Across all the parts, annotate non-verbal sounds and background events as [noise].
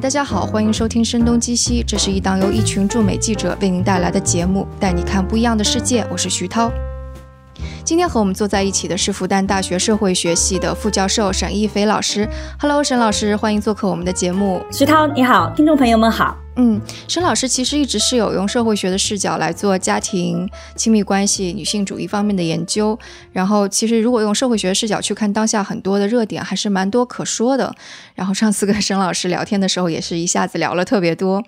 大家好，欢迎收听《声东击西》，这是一档由一群驻美记者为您带来的节目，带你看不一样的世界。我是徐涛。今天和我们坐在一起的是复旦大学社会学系的副教授沈一飞老师。Hello，沈老师，欢迎做客我们的节目。徐涛，你好，听众朋友们好。嗯，沈老师其实一直是有用社会学的视角来做家庭、亲密关系、女性主义方面的研究。然后，其实如果用社会学视角去看当下很多的热点，还是蛮多可说的。然后上次跟沈老师聊天的时候，也是一下子聊了特别多。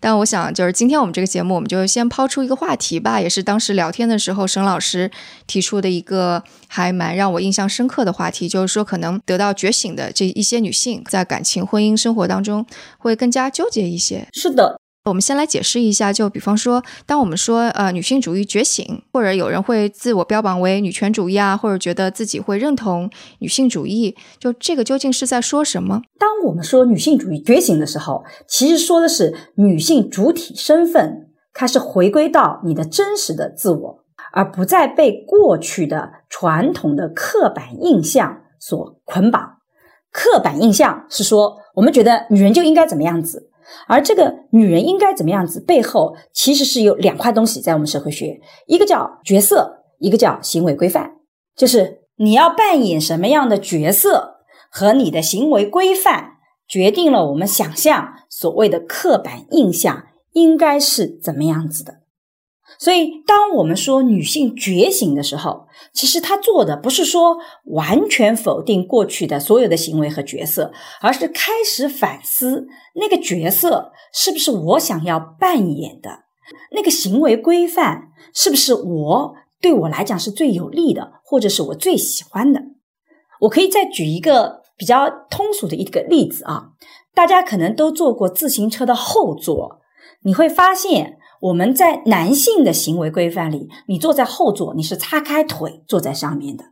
但我想，就是今天我们这个节目，我们就先抛出一个话题吧，也是当时聊天的时候，沈老师提出的一个还蛮让我印象深刻的话题，就是说，可能得到觉醒的这一些女性，在感情、婚姻生活当中会更加纠结一些。是的，我们先来解释一下，就比方说，当我们说呃女性主义觉醒，或者有人会自我标榜为女权主义啊，或者觉得自己会认同女性主义，就这个究竟是在说什么？当我们说女性主义觉醒的时候，其实说的是女性主体身份开始回归到你的真实的自我，而不再被过去的传统的刻板印象所捆绑。刻板印象是说，我们觉得女人就应该怎么样子。而这个女人应该怎么样子背后，其实是有两块东西在我们社会学，一个叫角色，一个叫行为规范。就是你要扮演什么样的角色，和你的行为规范，决定了我们想象所谓的刻板印象应该是怎么样子的。所以，当我们说女性觉醒的时候，其实她做的不是说完全否定过去的所有的行为和角色，而是开始反思那个角色是不是我想要扮演的，那个行为规范是不是我对我来讲是最有利的，或者是我最喜欢的。我可以再举一个比较通俗的一个例子啊，大家可能都坐过自行车的后座，你会发现。我们在男性的行为规范里，你坐在后座，你是叉开腿坐在上面的；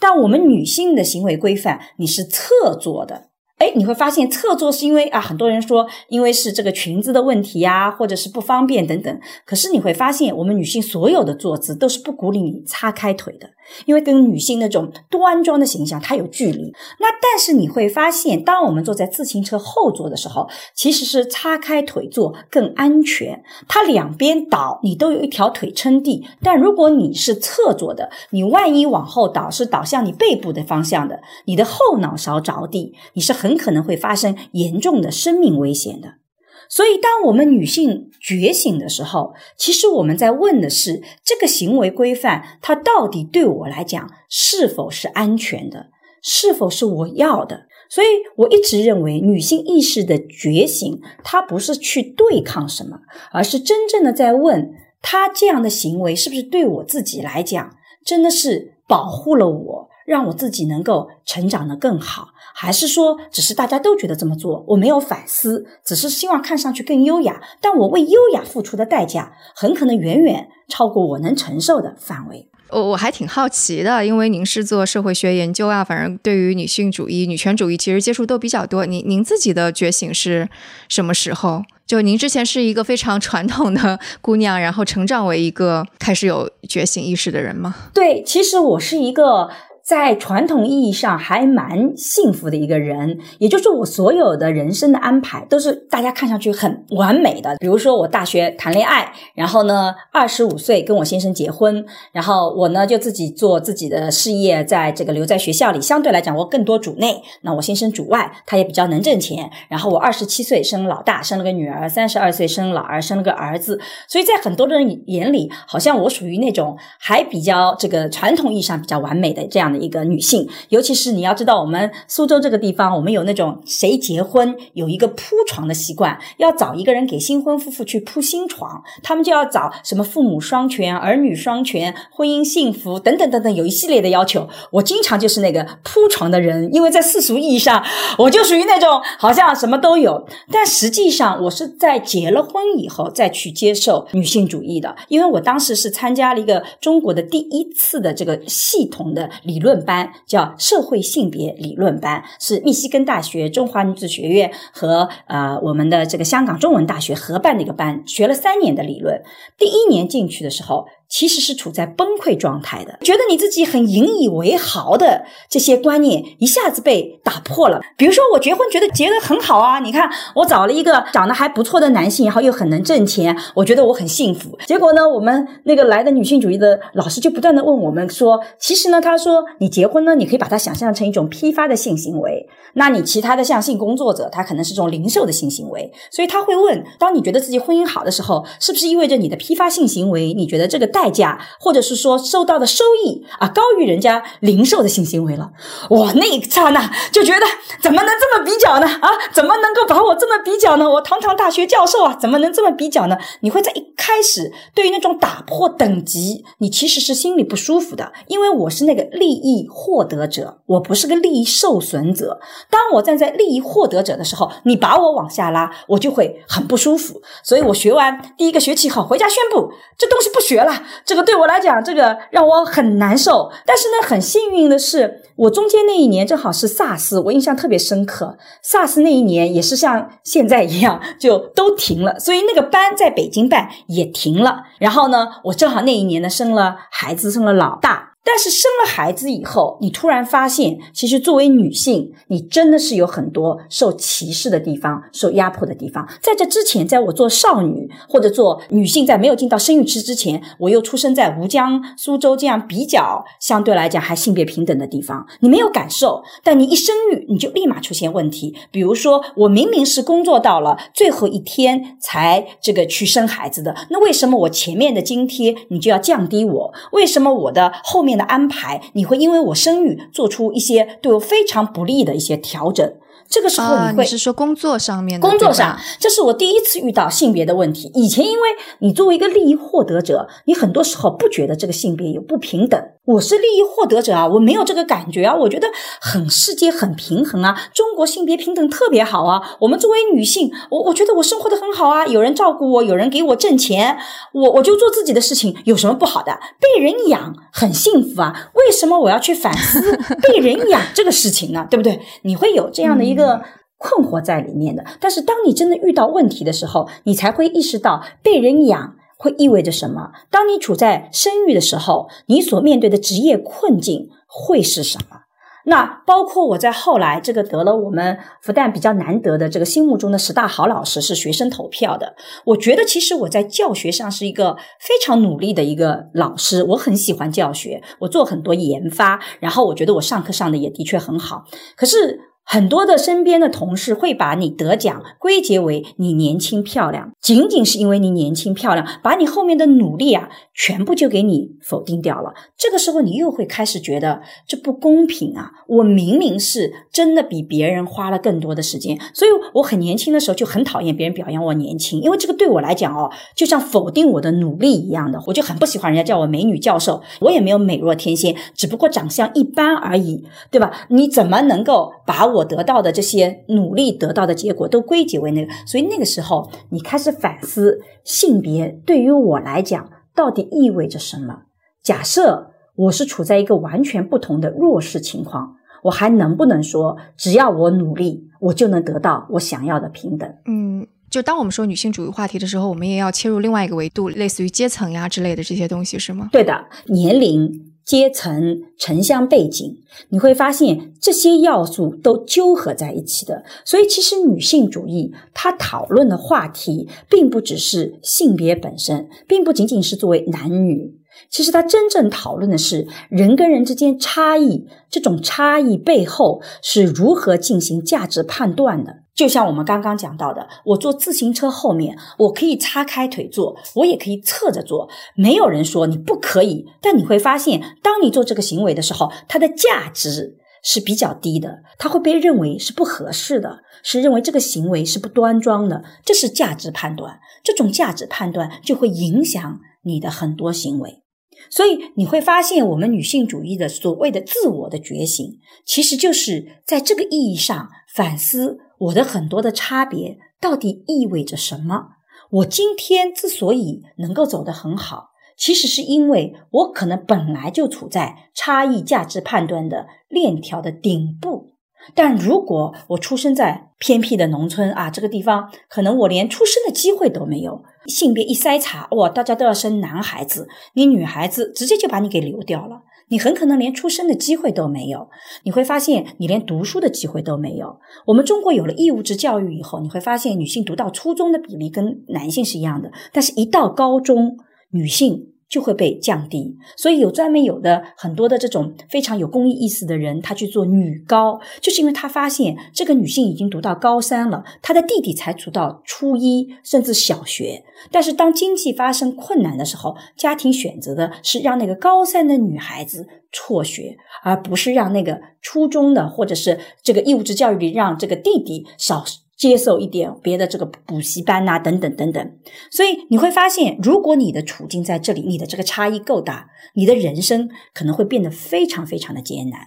但我们女性的行为规范，你是侧坐的。哎，你会发现侧坐是因为啊，很多人说因为是这个裙子的问题呀，或者是不方便等等。可是你会发现，我们女性所有的坐姿都是不鼓励你叉开腿的。因为跟女性那种端庄的形象，它有距离。那但是你会发现，当我们坐在自行车后座的时候，其实是叉开腿坐更安全。它两边倒，你都有一条腿撑地。但如果你是侧坐的，你万一往后倒，是倒向你背部的方向的，你的后脑勺着地，你是很很可能会发生严重的生命危险的。所以，当我们女性觉醒的时候，其实我们在问的是：这个行为规范，它到底对我来讲是否是安全的，是否是我要的？所以，我一直认为，女性意识的觉醒，它不是去对抗什么，而是真正的在问：她这样的行为是不是对我自己来讲，真的是保护了我？让我自己能够成长的更好，还是说只是大家都觉得这么做，我没有反思，只是希望看上去更优雅，但我为优雅付出的代价很可能远远超过我能承受的范围。我我还挺好奇的，因为您是做社会学研究啊，反正对于女性主义、女权主义其实接触都比较多。您您自己的觉醒是什么时候？就您之前是一个非常传统的姑娘，然后成长为一个开始有觉醒意识的人吗？对，其实我是一个。在传统意义上还蛮幸福的一个人，也就是我所有的人生的安排都是大家看上去很完美的。比如说我大学谈恋爱，然后呢二十五岁跟我先生结婚，然后我呢就自己做自己的事业，在这个留在学校里，相对来讲我更多主内，那我先生主外，他也比较能挣钱。然后我二十七岁生老大，生了个女儿；三十二岁生老二，生了个儿子。所以在很多人眼里，好像我属于那种还比较这个传统意义上比较完美的这样的。一个女性，尤其是你要知道，我们苏州这个地方，我们有那种谁结婚有一个铺床的习惯，要找一个人给新婚夫妇去铺新床，他们就要找什么父母双全、儿女双全、婚姻幸福等等等等，有一系列的要求。我经常就是那个铺床的人，因为在世俗意义上，我就属于那种好像什么都有，但实际上我是在结了婚以后再去接受女性主义的，因为我当时是参加了一个中国的第一次的这个系统的理论。论班叫社会性别理论班，是密西根大学、中华女子学院和呃我们的这个香港中文大学合办的一个班，学了三年的理论。第一年进去的时候，其实是处在崩溃状态的，觉得你自己很引以为豪的这些观念一下子被打破了。比如说，我结婚觉得结得很好啊，你看我找了一个长得还不错的男性，然后又很能挣钱，我觉得我很幸福。结果呢，我们那个来的女性主义的老师就不断的问我们说，其实呢，他说你结婚呢，你可以把它想象成一种批发的性行为，那你其他的像性工作者，他可能是种零售的性行为，所以他会问，当你觉得自己婚姻好的时候，是不是意味着你的批发性行为，你觉得这个代价，或者是说收到的收益啊，高于人家零售的性行为了？哇，那一刹那就觉得怎么能这么比较呢？啊，怎么能够把我这么比较呢？我堂堂大学教授啊，怎么能这么比较呢？你会在一开始对于那种打破等级，你其实是心里不舒服的，因为我是那个利益获得者，我不是个利益受损者。当我站在利益获得者的时候，你把我往下拉，我就会很不舒服。所以我学完第一个学期后，回家宣布这东西不学了。这个对我来讲，这个让我很难受。但是呢，很幸运的是，我中间那一年正好是萨斯，我印象特别深刻。萨斯那一年也是像现在一样，就都停了，所以那个班在北京办也停了。然后呢，我正好那一年呢生了孩子，生了老大。但是生了孩子以后，你突然发现，其实作为女性，你真的是有很多受歧视的地方、受压迫的地方。在这之前，在我做少女或者做女性，在没有进到生育期之前，我又出生在吴江、苏州这样比较相对来讲还性别平等的地方，你没有感受。但你一生育，你就立马出现问题。比如说，我明明是工作到了最后一天才这个去生孩子的，那为什么我前面的津贴你就要降低我？为什么我的后面？的安排，你会因为我生育做出一些对我非常不利的一些调整。这个时候你会是说工作上面的，工作上，这是我第一次遇到性别的问题。以前因为你作为一个利益获得者，你很多时候不觉得这个性别有不平等。我是利益获得者啊，我没有这个感觉啊，我觉得很世界很平衡啊，中国性别平等特别好啊。我们作为女性，我我觉得我生活的很好啊，有人照顾我，有人给我挣钱，我我就做自己的事情，有什么不好的？被人养很幸福啊，为什么我要去反思被人养这个事情呢？[laughs] 对不对？你会有这样的一个。一个困惑在里面的，但是当你真的遇到问题的时候，你才会意识到被人养会意味着什么。当你处在生育的时候，你所面对的职业困境会是什么？那包括我在后来这个得了我们复旦比较难得的这个心目中的十大好老师是学生投票的。我觉得其实我在教学上是一个非常努力的一个老师，我很喜欢教学，我做很多研发，然后我觉得我上课上的也的确很好。可是。很多的身边的同事会把你得奖归结为你年轻漂亮，仅仅是因为你年轻漂亮，把你后面的努力啊全部就给你否定掉了。这个时候你又会开始觉得这不公平啊！我明明是真的比别人花了更多的时间，所以我很年轻的时候就很讨厌别人表扬我年轻，因为这个对我来讲哦，就像否定我的努力一样的，我就很不喜欢人家叫我美女教授。我也没有美若天仙，只不过长相一般而已，对吧？你怎么能够把我？得到的这些努力得到的结果都归结为那个，所以那个时候你开始反思性别对于我来讲到底意味着什么？假设我是处在一个完全不同的弱势情况，我还能不能说只要我努力，我就能得到我想要的平等？嗯，就当我们说女性主义话题的时候，我们也要切入另外一个维度，类似于阶层呀之类的这些东西，是吗？对的，年龄。阶层、城乡背景，你会发现这些要素都纠合在一起的。所以，其实女性主义它讨论的话题，并不只是性别本身，并不仅仅是作为男女。其实，它真正讨论的是人跟人之间差异，这种差异背后是如何进行价值判断的。就像我们刚刚讲到的，我坐自行车后面，我可以叉开腿坐，我也可以侧着坐，没有人说你不可以。但你会发现，当你做这个行为的时候，它的价值是比较低的，它会被认为是不合适的，是认为这个行为是不端庄的。这是价值判断，这种价值判断就会影响你的很多行为。所以你会发现，我们女性主义的所谓的自我的觉醒，其实就是在这个意义上反思。我的很多的差别到底意味着什么？我今天之所以能够走得很好，其实是因为我可能本来就处在差异价值判断的链条的顶部。但如果我出生在偏僻的农村啊，这个地方可能我连出生的机会都没有，性别一筛查，哇，大家都要生男孩子，你女孩子直接就把你给流掉了，你很可能连出生的机会都没有。你会发现，你连读书的机会都没有。我们中国有了义务制教育以后，你会发现女性读到初中的比例跟男性是一样的，但是一到高中，女性。就会被降低，所以有专门有的很多的这种非常有公益意识的人，他去做女高，就是因为他发现这个女性已经读到高三了，她的弟弟才读到初一甚至小学，但是当经济发生困难的时候，家庭选择的是让那个高三的女孩子辍学，而不是让那个初中的或者是这个义务制教育里让这个弟弟少。接受一点别的这个补习班呐，等等等等，所以你会发现，如果你的处境在这里，你的这个差异够大，你的人生可能会变得非常非常的艰难。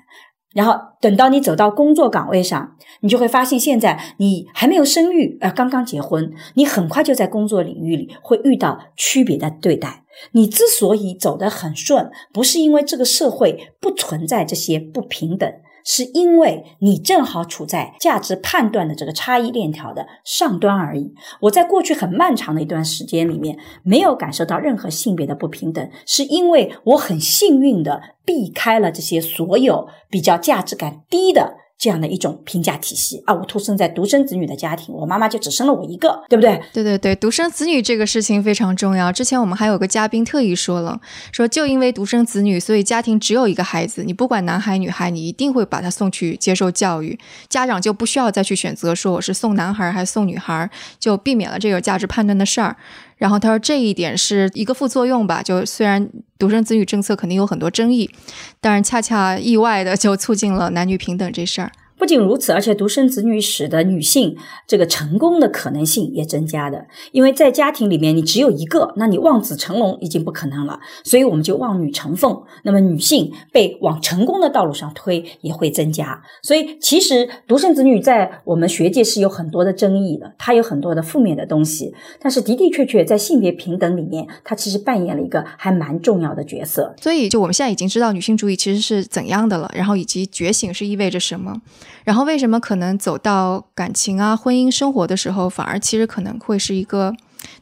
然后等到你走到工作岗位上，你就会发现，现在你还没有生育，呃，刚刚结婚，你很快就在工作领域里会遇到区别的对待。你之所以走得很顺，不是因为这个社会不存在这些不平等。是因为你正好处在价值判断的这个差异链条的上端而已。我在过去很漫长的一段时间里面，没有感受到任何性别的不平等，是因为我很幸运的避开了这些所有比较价值感低的。这样的一种评价体系啊，我出生在独生子女的家庭，我妈妈就只生了我一个，对不对？对对对，独生子女这个事情非常重要。之前我们还有个嘉宾特意说了，说就因为独生子女，所以家庭只有一个孩子，你不管男孩女孩，你一定会把他送去接受教育，家长就不需要再去选择说我是送男孩还是送女孩，就避免了这个价值判断的事儿。然后他说这一点是一个副作用吧，就虽然独生子女政策肯定有很多争议，但是恰恰意外的就促进了男女平等这事儿。不仅如此，而且独生子女使得女性这个成功的可能性也增加的。因为在家庭里面，你只有一个，那你望子成龙已经不可能了，所以我们就望女成凤。那么女性被往成功的道路上推也会增加。所以其实独生子女在我们学界是有很多的争议的，它有很多的负面的东西。但是的的确确在性别平等里面，它其实扮演了一个还蛮重要的角色。所以就我们现在已经知道女性主义其实是怎样的了，然后以及觉醒是意味着什么。然后为什么可能走到感情啊、婚姻生活的时候，反而其实可能会是一个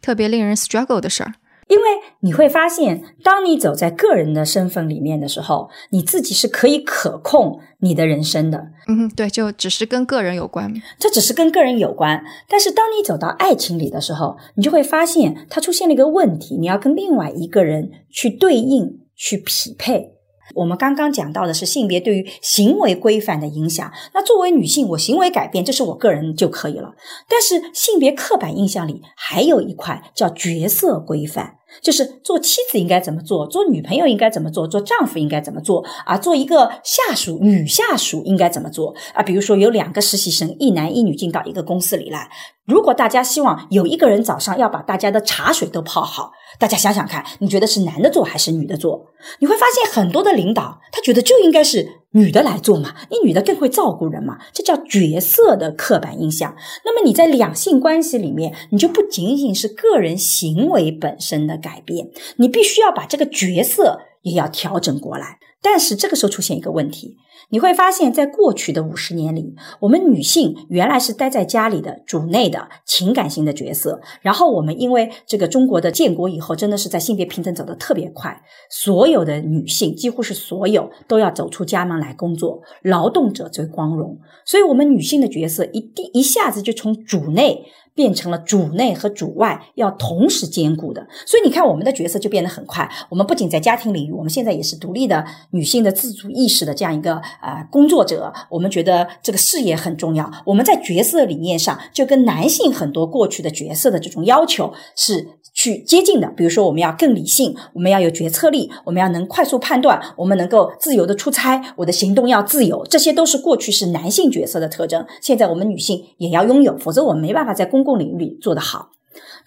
特别令人 struggle 的事儿？因为你会发现，当你走在个人的身份里面的时候，你自己是可以可控你的人生的。嗯，对，就只是跟个人有关，这只是跟个人有关。但是当你走到爱情里的时候，你就会发现它出现了一个问题，你要跟另外一个人去对应、去匹配。我们刚刚讲到的是性别对于行为规范的影响。那作为女性，我行为改变，这是我个人就可以了。但是性别刻板印象里还有一块叫角色规范，就是做妻子应该怎么做，做女朋友应该怎么做，做丈夫应该怎么做啊？做一个下属，女下属应该怎么做啊？比如说有两个实习生，一男一女进到一个公司里来。如果大家希望有一个人早上要把大家的茶水都泡好，大家想想看，你觉得是男的做还是女的做？你会发现很多的领导他觉得就应该是女的来做嘛，你女的更会照顾人嘛，这叫角色的刻板印象。那么你在两性关系里面，你就不仅仅是个人行为本身的改变，你必须要把这个角色也要调整过来。但是这个时候出现一个问题。你会发现在过去的五十年里，我们女性原来是待在家里的主内的情感型的角色。然后我们因为这个中国的建国以后，真的是在性别平等走得特别快，所有的女性几乎是所有都要走出家门来工作，劳动者最光荣。所以，我们女性的角色一定一下子就从主内。变成了主内和主外要同时兼顾的，所以你看我们的角色就变得很快。我们不仅在家庭领域，我们现在也是独立的女性的自主意识的这样一个呃工作者。我们觉得这个事业很重要。我们在角色理念上就跟男性很多过去的角色的这种要求是去接近的。比如说，我们要更理性，我们要有决策力，我们要能快速判断，我们能够自由的出差，我的行动要自由，这些都是过去是男性角色的特征。现在我们女性也要拥有，否则我们没办法在公共领域里做得好，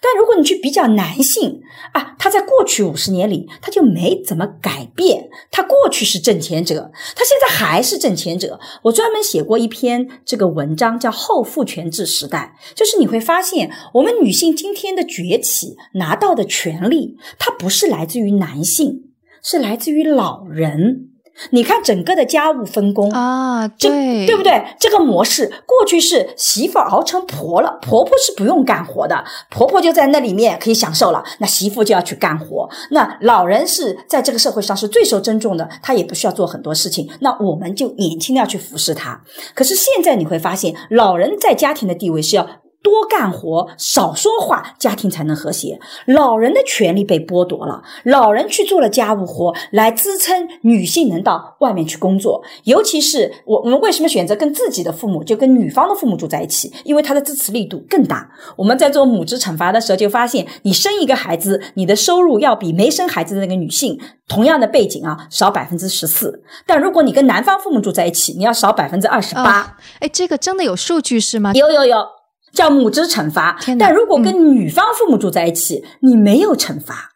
但如果你去比较男性啊，他在过去五十年里他就没怎么改变，他过去是挣钱者，他现在还是挣钱者。我专门写过一篇这个文章，叫《后父权制时代》，就是你会发现，我们女性今天的崛起拿到的权利，它不是来自于男性，是来自于老人。你看整个的家务分工啊，这对对不对？这个模式过去是媳妇熬成婆了，婆婆是不用干活的，婆婆就在那里面可以享受了，那媳妇就要去干活。那老人是在这个社会上是最受尊重的，他也不需要做很多事情，那我们就年轻的要去服侍他。可是现在你会发现，老人在家庭的地位是要。多干活，少说话，家庭才能和谐。老人的权利被剥夺了，老人去做了家务活，来支撑女性能到外面去工作。尤其是我，我们为什么选择跟自己的父母，就跟女方的父母住在一起？因为他的支持力度更大。我们在做母职惩罚的时候，就发现，你生一个孩子，你的收入要比没生孩子的那个女性同样的背景啊少百分之十四。但如果你跟男方父母住在一起，你要少百分之二十八。哎，这个真的有数据是吗？有有有。叫母职惩罚，但如果跟女方父母住在一起，你没有惩罚。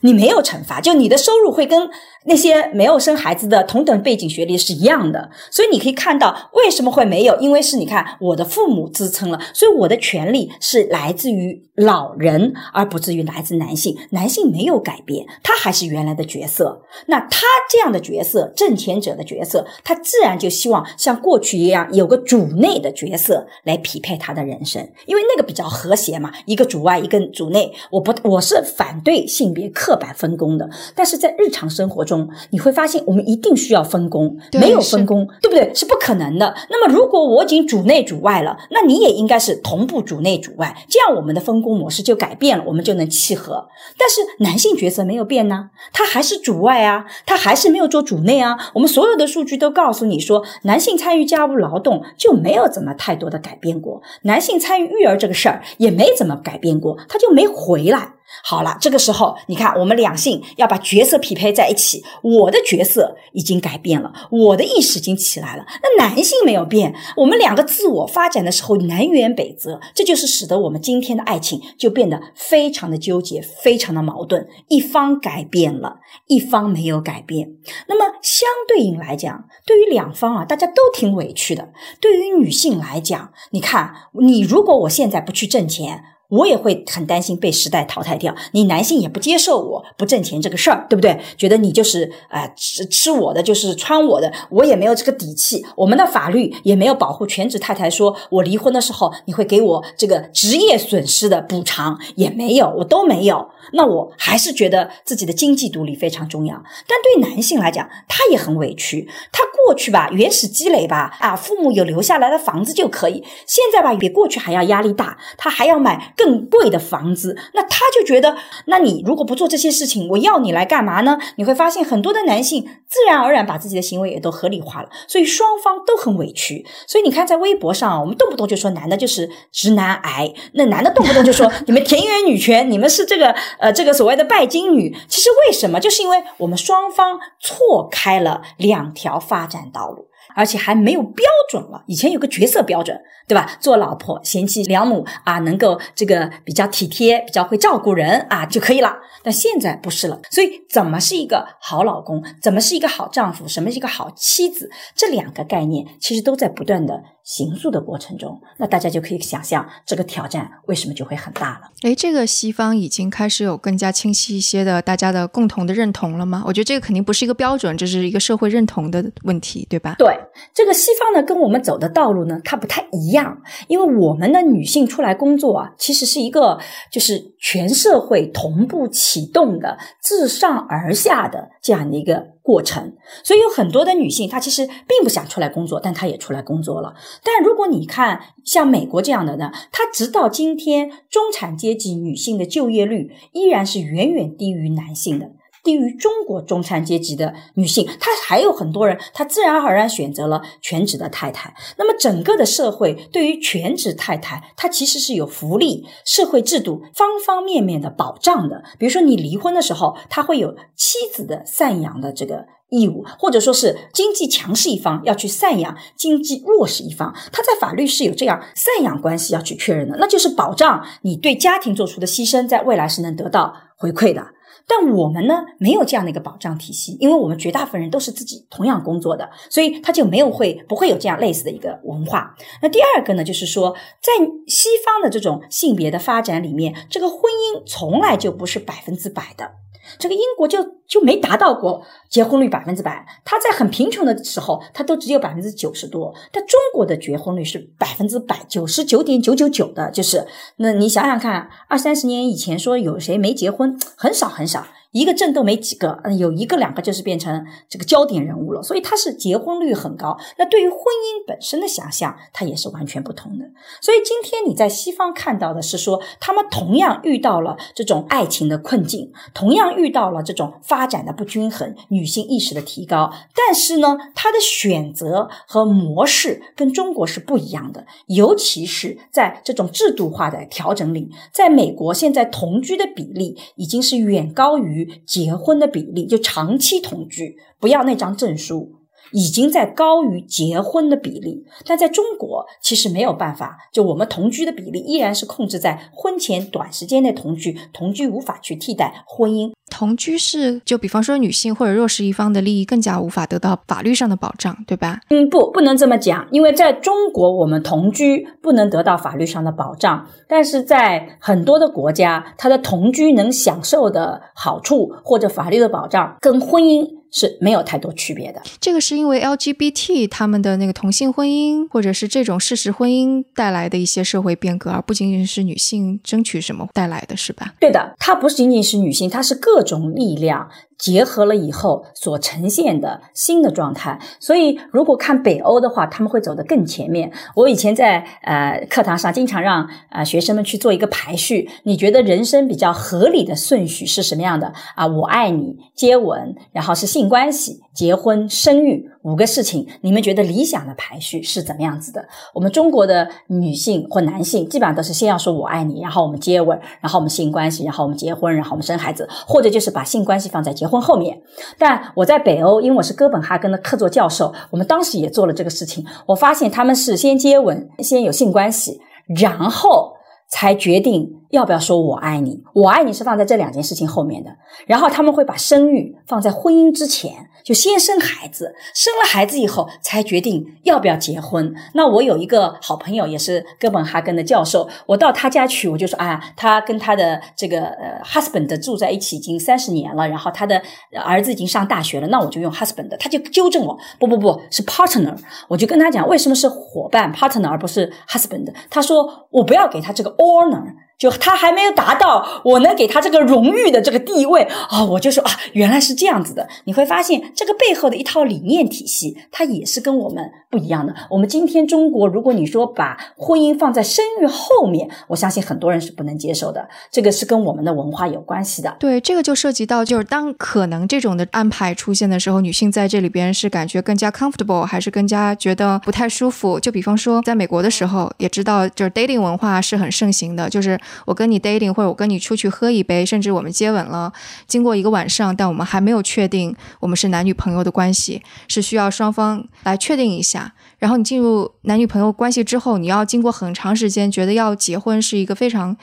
你没有惩罚，就你的收入会跟那些没有生孩子的同等背景学历是一样的，所以你可以看到为什么会没有，因为是你看我的父母支撑了，所以我的权利是来自于老人，而不至于来自男性。男性没有改变，他还是原来的角色。那他这样的角色，挣钱者的角色，他自然就希望像过去一样有个主内的角色来匹配他的人生，因为那个比较和谐嘛，一个主外，一个主内。我不，我是反对性别刻。板分工的，但是在日常生活中，你会发现我们一定需要分工，没有分工，对不对？是不可能的。那么，如果我已经主内主外了，那你也应该是同步主内主外，这样我们的分工模式就改变了，我们就能契合。但是男性角色没有变呢，他还是主外啊，他还是没有做主内啊。我们所有的数据都告诉你说，男性参与家务劳动就没有怎么太多的改变过，男性参与育儿这个事儿也没怎么改变过，他就没回来。好了，这个时候你看，我们两性要把角色匹配在一起。我的角色已经改变了，我的意识已经起来了。那男性没有变，我们两个自我发展的时候南辕北辙，这就是使得我们今天的爱情就变得非常的纠结，非常的矛盾。一方改变了，一方没有改变。那么相对应来讲，对于两方啊，大家都挺委屈的。对于女性来讲，你看，你如果我现在不去挣钱。我也会很担心被时代淘汰掉。你男性也不接受我不挣钱这个事儿，对不对？觉得你就是啊吃吃我的，就是穿我的，我也没有这个底气。我们的法律也没有保护全职太太，说我离婚的时候你会给我这个职业损失的补偿也没有，我都没有。那我还是觉得自己的经济独立非常重要。但对男性来讲，他也很委屈。他过去吧，原始积累吧，啊，父母有留下来的房子就可以。现在吧，比过去还要压力大，他还要买更贵的房子。那他就觉得，那你如果不做这些事情，我要你来干嘛呢？你会发现很多的男性自然而然把自己的行为也都合理化了，所以双方都很委屈。所以你看，在微博上，我们动不动就说男的就是直男癌，那男的动不动就说 [laughs] 你们田园女权，你们是这个。呃，这个所谓的拜金女，其实为什么？就是因为我们双方错开了两条发展道路。而且还没有标准了。以前有个角色标准，对吧？做老婆贤妻良母啊，能够这个比较体贴，比较会照顾人啊就可以了。但现在不是了。所以，怎么是一个好老公？怎么是一个好丈夫？什么是一个好妻子？这两个概念其实都在不断的形塑的过程中。那大家就可以想象，这个挑战为什么就会很大了？诶，这个西方已经开始有更加清晰一些的大家的共同的认同了吗？我觉得这个肯定不是一个标准，这是一个社会认同的问题，对吧？对。这个西方呢，跟我们走的道路呢，它不太一样，因为我们的女性出来工作啊，其实是一个就是全社会同步启动的自上而下的这样的一个过程，所以有很多的女性她其实并不想出来工作，但她也出来工作了。但如果你看像美国这样的呢，她直到今天中产阶级女性的就业率依然是远远低于男性的。低于中国中产阶级的女性，她还有很多人，她自然而然选择了全职的太太。那么，整个的社会对于全职太太，她其实是有福利、社会制度方方面面的保障的。比如说，你离婚的时候，他会有妻子的赡养的这个义务，或者说是经济强势一方要去赡养经济弱势一方，他在法律是有这样赡养关系要去确认的，那就是保障你对家庭做出的牺牲，在未来是能得到回馈的。但我们呢，没有这样的一个保障体系，因为我们绝大部分人都是自己同样工作的，所以他就没有会不会有这样类似的一个文化。那第二个呢，就是说，在西方的这种性别的发展里面，这个婚姻从来就不是百分之百的。这个英国就就没达到过结婚率百分之百，他在很贫穷的时候，他都只有百分之九十多。但中国的结婚率是百分之百，九十九点九九九的，就是那你想想看，二三十年以前说有谁没结婚，很少很少。一个镇都没几个，嗯有一个两个就是变成这个焦点人物了，所以他是结婚率很高。那对于婚姻本身的想象，他也是完全不同的。所以今天你在西方看到的是说，他们同样遇到了这种爱情的困境，同样遇到了这种发展的不均衡，女性意识的提高，但是呢，他的选择和模式跟中国是不一样的，尤其是在这种制度化的调整里，在美国现在同居的比例已经是远高于。结婚的比例就长期同居，不要那张证书，已经在高于结婚的比例。但在中国，其实没有办法，就我们同居的比例依然是控制在婚前短时间内同居，同居无法去替代婚姻。同居是就比方说女性或者弱势一方的利益更加无法得到法律上的保障，对吧？嗯，不，不能这么讲，因为在中国我们同居不能得到法律上的保障，但是在很多的国家，他的同居能享受的好处或者法律的保障跟婚姻。是没有太多区别的。这个是因为 LGBT 他们的那个同性婚姻，或者是这种事实婚姻带来的一些社会变革，而不仅仅是女性争取什么带来的是吧？对的，它不仅仅是女性，它是各种力量。结合了以后所呈现的新的状态，所以如果看北欧的话，他们会走得更前面。我以前在呃课堂上经常让呃学生们去做一个排序，你觉得人生比较合理的顺序是什么样的啊？我爱你，接吻，然后是性关系，结婚，生育。五个事情，你们觉得理想的排序是怎么样子的？我们中国的女性或男性基本上都是先要说我爱你，然后我们接吻，然后我们性关系，然后我们结婚，然后我们生孩子，或者就是把性关系放在结婚后面。但我在北欧，因为我是哥本哈根的客座教授，我们当时也做了这个事情。我发现他们是先接吻，先有性关系，然后才决定要不要说我爱你。我爱你是放在这两件事情后面的，然后他们会把生育放在婚姻之前。就先生孩子，生了孩子以后才决定要不要结婚。那我有一个好朋友，也是哥本哈根的教授，我到他家去，我就说啊，他跟他的这个呃 husband 住在一起已经三十年了，然后他的儿子已经上大学了，那我就用 husband，他就纠正我，不不不是 partner，我就跟他讲为什么是伙伴 partner 而不是 husband，他说我不要给他这个 honor。就他还没有达到我能给他这个荣誉的这个地位啊，我就说啊，原来是这样子的。你会发现这个背后的一套理念体系，它也是跟我们不一样的。我们今天中国，如果你说把婚姻放在生育后面，我相信很多人是不能接受的。这个是跟我们的文化有关系的。对，这个就涉及到，就是当可能这种的安排出现的时候，女性在这里边是感觉更加 comfortable，还是更加觉得不太舒服？就比方说，在美国的时候，也知道就是 dating 文化是很盛行的，就是。我跟你 dating，或者我跟你出去喝一杯，甚至我们接吻了，经过一个晚上，但我们还没有确定我们是男女朋友的关系，是需要双方来确定一下。然后你进入男女朋友关系之后，你要经过很长时间，觉得要结婚是一个非常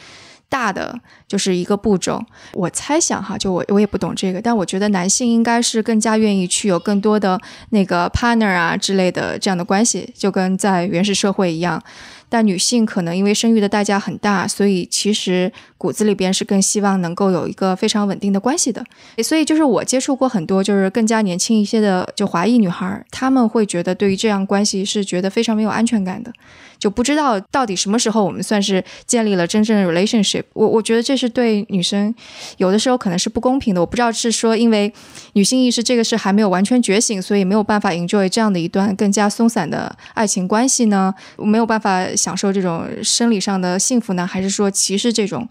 大的，就是一个步骤。我猜想哈，就我我也不懂这个，但我觉得男性应该是更加愿意去有更多的那个 partner 啊之类的这样的关系，就跟在原始社会一样。但女性可能因为生育的代价很大，所以其实骨子里边是更希望能够有一个非常稳定的关系的。所以就是我接触过很多就是更加年轻一些的就华裔女孩，她们会觉得对于这样关系是觉得非常没有安全感的。就不知道到底什么时候我们算是建立了真正的 relationship。我我觉得这是对女生有的时候可能是不公平的。我不知道是说因为女性意识这个是还没有完全觉醒，所以没有办法 enjoy 这样的一段更加松散的爱情关系呢？没有办法享受这种生理上的幸福呢？还是说其实这种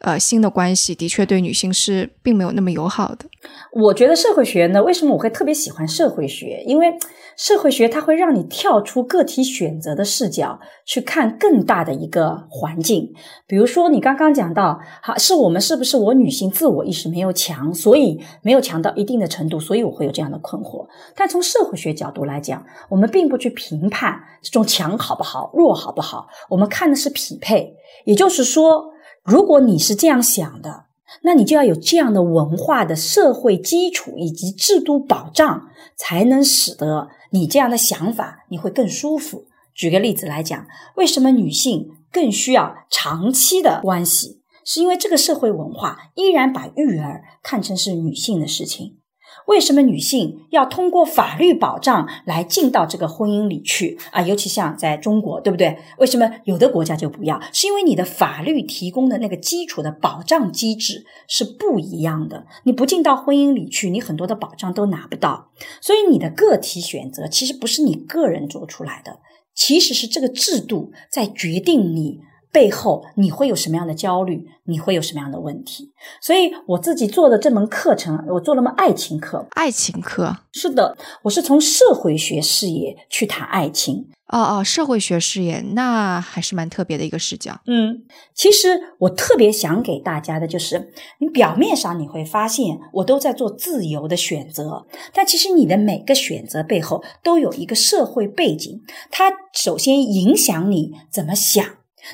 呃新的关系的确对女性是并没有那么友好的？我觉得社会学呢，为什么我会特别喜欢社会学？因为社会学它会让你跳出个体选择的视角，去看更大的一个环境。比如说，你刚刚讲到，好，是我们是不是我女性自我意识没有强，所以没有强到一定的程度，所以我会有这样的困惑。但从社会学角度来讲，我们并不去评判这种强好不好，弱好不好，我们看的是匹配。也就是说，如果你是这样想的。那你就要有这样的文化的社会基础以及制度保障，才能使得你这样的想法你会更舒服。举个例子来讲，为什么女性更需要长期的关系？是因为这个社会文化依然把育儿看成是女性的事情。为什么女性要通过法律保障来进到这个婚姻里去啊？尤其像在中国，对不对？为什么有的国家就不要？是因为你的法律提供的那个基础的保障机制是不一样的。你不进到婚姻里去，你很多的保障都拿不到。所以你的个体选择其实不是你个人做出来的，其实是这个制度在决定你。背后你会有什么样的焦虑？你会有什么样的问题？所以我自己做的这门课程，我做了门爱情课。爱情课是的，我是从社会学视野去谈爱情。哦哦，社会学视野，那还是蛮特别的一个视角。嗯，其实我特别想给大家的就是，你表面上你会发现我都在做自由的选择，但其实你的每个选择背后都有一个社会背景，它首先影响你怎么想。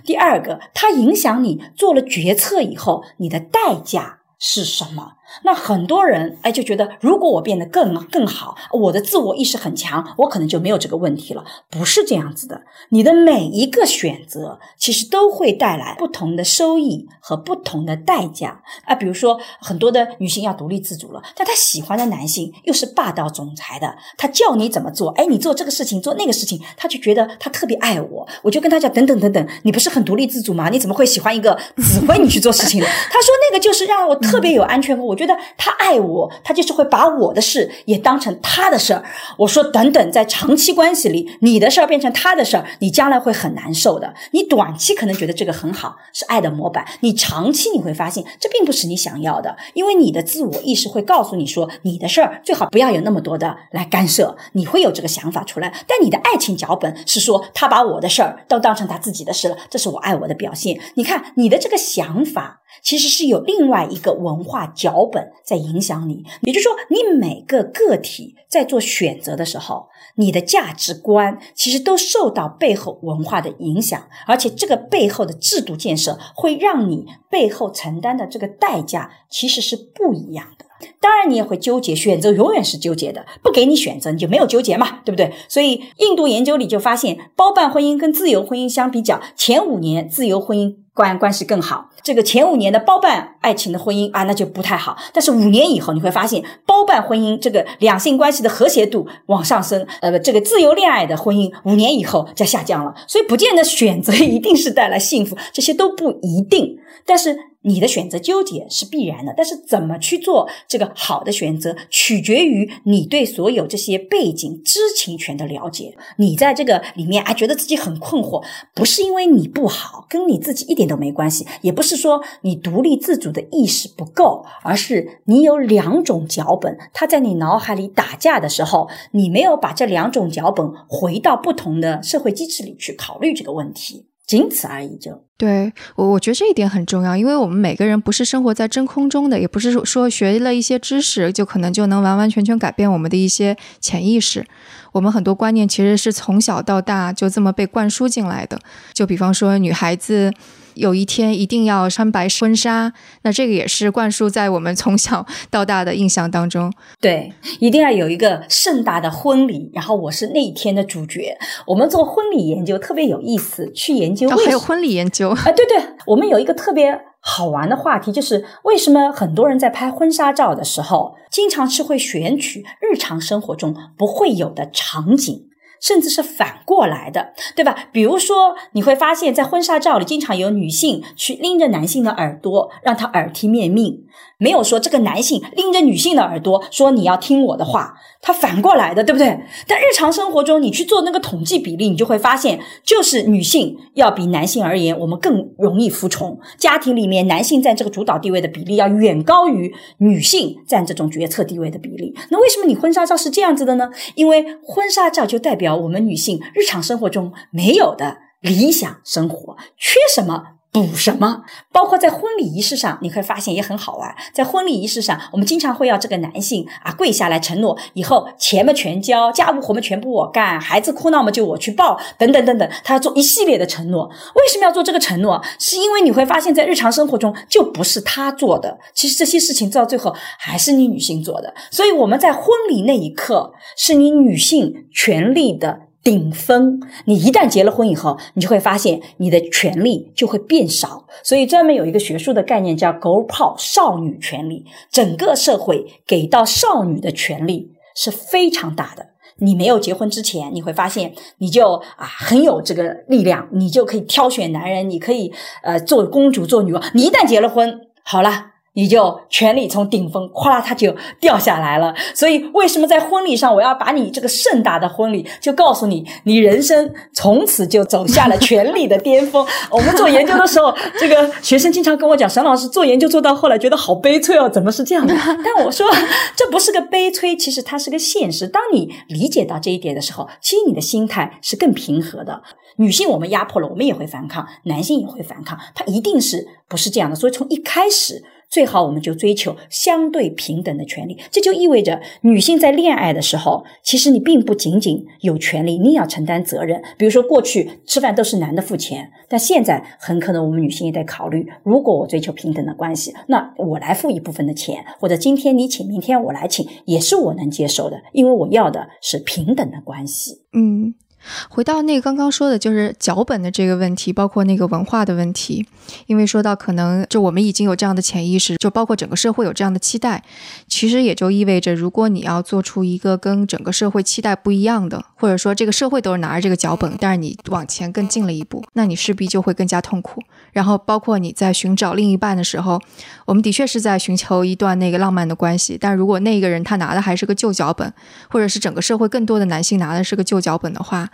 第二个，它影响你做了决策以后，你的代价是什么？那很多人哎就觉得，如果我变得更更好，我的自我意识很强，我可能就没有这个问题了。不是这样子的，你的每一个选择其实都会带来不同的收益和不同的代价啊。比如说，很多的女性要独立自主了，但她喜欢的男性又是霸道总裁的，他叫你怎么做，哎，你做这个事情，做那个事情，他就觉得他特别爱我。我就跟他讲，等等等等，你不是很独立自主吗？你怎么会喜欢一个指挥你去做事情的？他说那个就是让我特别有安全感，我觉得。觉得他爱我，他就是会把我的事也当成他的事儿。我说等等，在长期关系里，你的事儿变成他的事儿，你将来会很难受的。你短期可能觉得这个很好，是爱的模板，你长期你会发现这并不是你想要的，因为你的自我意识会告诉你说，你的事儿最好不要有那么多的来干涉。你会有这个想法出来，但你的爱情脚本是说，他把我的事儿都当成他自己的事了，这是我爱我的表现。你看你的这个想法。其实是有另外一个文化脚本在影响你，也就是说，你每个个体在做选择的时候，你的价值观其实都受到背后文化的影响，而且这个背后的制度建设会让你背后承担的这个代价其实是不一样的。当然，你也会纠结，选择永远是纠结的，不给你选择，你就没有纠结嘛，对不对？所以，印度研究里就发现，包办婚姻跟自由婚姻相比较，前五年自由婚姻。关关系更好，这个前五年的包办爱情的婚姻啊，那就不太好。但是五年以后，你会发现包办婚姻这个两性关系的和谐度往上升，呃，这个自由恋爱的婚姻五年以后在下降了。所以不见得选择一定是带来幸福，这些都不一定。但是。你的选择纠结是必然的，但是怎么去做这个好的选择，取决于你对所有这些背景知情权的了解。你在这个里面啊，觉得自己很困惑，不是因为你不好，跟你自己一点都没关系，也不是说你独立自主的意识不够，而是你有两种脚本，它在你脑海里打架的时候，你没有把这两种脚本回到不同的社会机制里去考虑这个问题。仅此而已，就对我，我觉得这一点很重要，因为我们每个人不是生活在真空中的，也不是说学了一些知识就可能就能完完全全改变我们的一些潜意识。我们很多观念其实是从小到大就这么被灌输进来的，就比方说女孩子。有一天一定要穿白婚纱，那这个也是灌输在我们从小到大的印象当中。对，一定要有一个盛大的婚礼，然后我是那一天的主角。我们做婚礼研究特别有意思，去研究还有婚礼研究啊，对对，我们有一个特别好玩的话题，就是为什么很多人在拍婚纱照的时候，经常是会选取日常生活中不会有的场景。甚至是反过来的，对吧？比如说，你会发现在婚纱照里，经常有女性去拎着男性的耳朵，让他耳提面命。没有说这个男性拎着女性的耳朵说你要听我的话，他反过来的，对不对？但日常生活中你去做那个统计比例，你就会发现，就是女性要比男性而言，我们更容易服从。家庭里面男性占这个主导地位的比例要远高于女性占这种决策地位的比例。那为什么你婚纱照是这样子的呢？因为婚纱照就代表我们女性日常生活中没有的理想生活，缺什么？补什么？包括在婚礼仪式上，你会发现也很好玩。在婚礼仪式上，我们经常会要这个男性啊跪下来承诺，以后钱嘛全交，家务活嘛全部我干，孩子哭闹嘛就我去抱，等等等等，他要做一系列的承诺。为什么要做这个承诺？是因为你会发现在日常生活中就不是他做的，其实这些事情到最后还是你女性做的。所以我们在婚礼那一刻，是你女性权利的。顶峰。你一旦结了婚以后，你就会发现你的权利就会变少。所以专门有一个学术的概念叫 “girl pop 少女权利。整个社会给到少女的权利是非常大的。你没有结婚之前，你会发现你就啊很有这个力量，你就可以挑选男人，你可以呃做公主做女王。你一旦结了婚，好了。你就权力从顶峰哗啦，它就掉下来了。所以，为什么在婚礼上我要把你这个盛大的婚礼就告诉你，你人生从此就走下了权力的巅峰？[laughs] 我们做研究的时候，这个学生经常跟我讲，沈老师做研究做到后来觉得好悲催哦，怎么是这样的？[laughs] 但我说这不是个悲催，其实它是个现实。当你理解到这一点的时候，其实你的心态是更平和的。女性我们压迫了，我们也会反抗；男性也会反抗，他一定是不是这样的？所以从一开始。最好我们就追求相对平等的权利，这就意味着女性在恋爱的时候，其实你并不仅仅有权利，你也要承担责任。比如说，过去吃饭都是男的付钱，但现在很可能我们女性也得考虑：如果我追求平等的关系，那我来付一部分的钱，或者今天你请，明天我来请，也是我能接受的，因为我要的是平等的关系。嗯。回到那个刚刚说的，就是脚本的这个问题，包括那个文化的问题。因为说到可能就我们已经有这样的潜意识，就包括整个社会有这样的期待，其实也就意味着，如果你要做出一个跟整个社会期待不一样的，或者说这个社会都是拿着这个脚本，但是你往前更进了一步，那你势必就会更加痛苦。然后包括你在寻找另一半的时候，我们的确是在寻求一段那个浪漫的关系，但如果那个人他拿的还是个旧脚本，或者是整个社会更多的男性拿的是个旧脚本的话。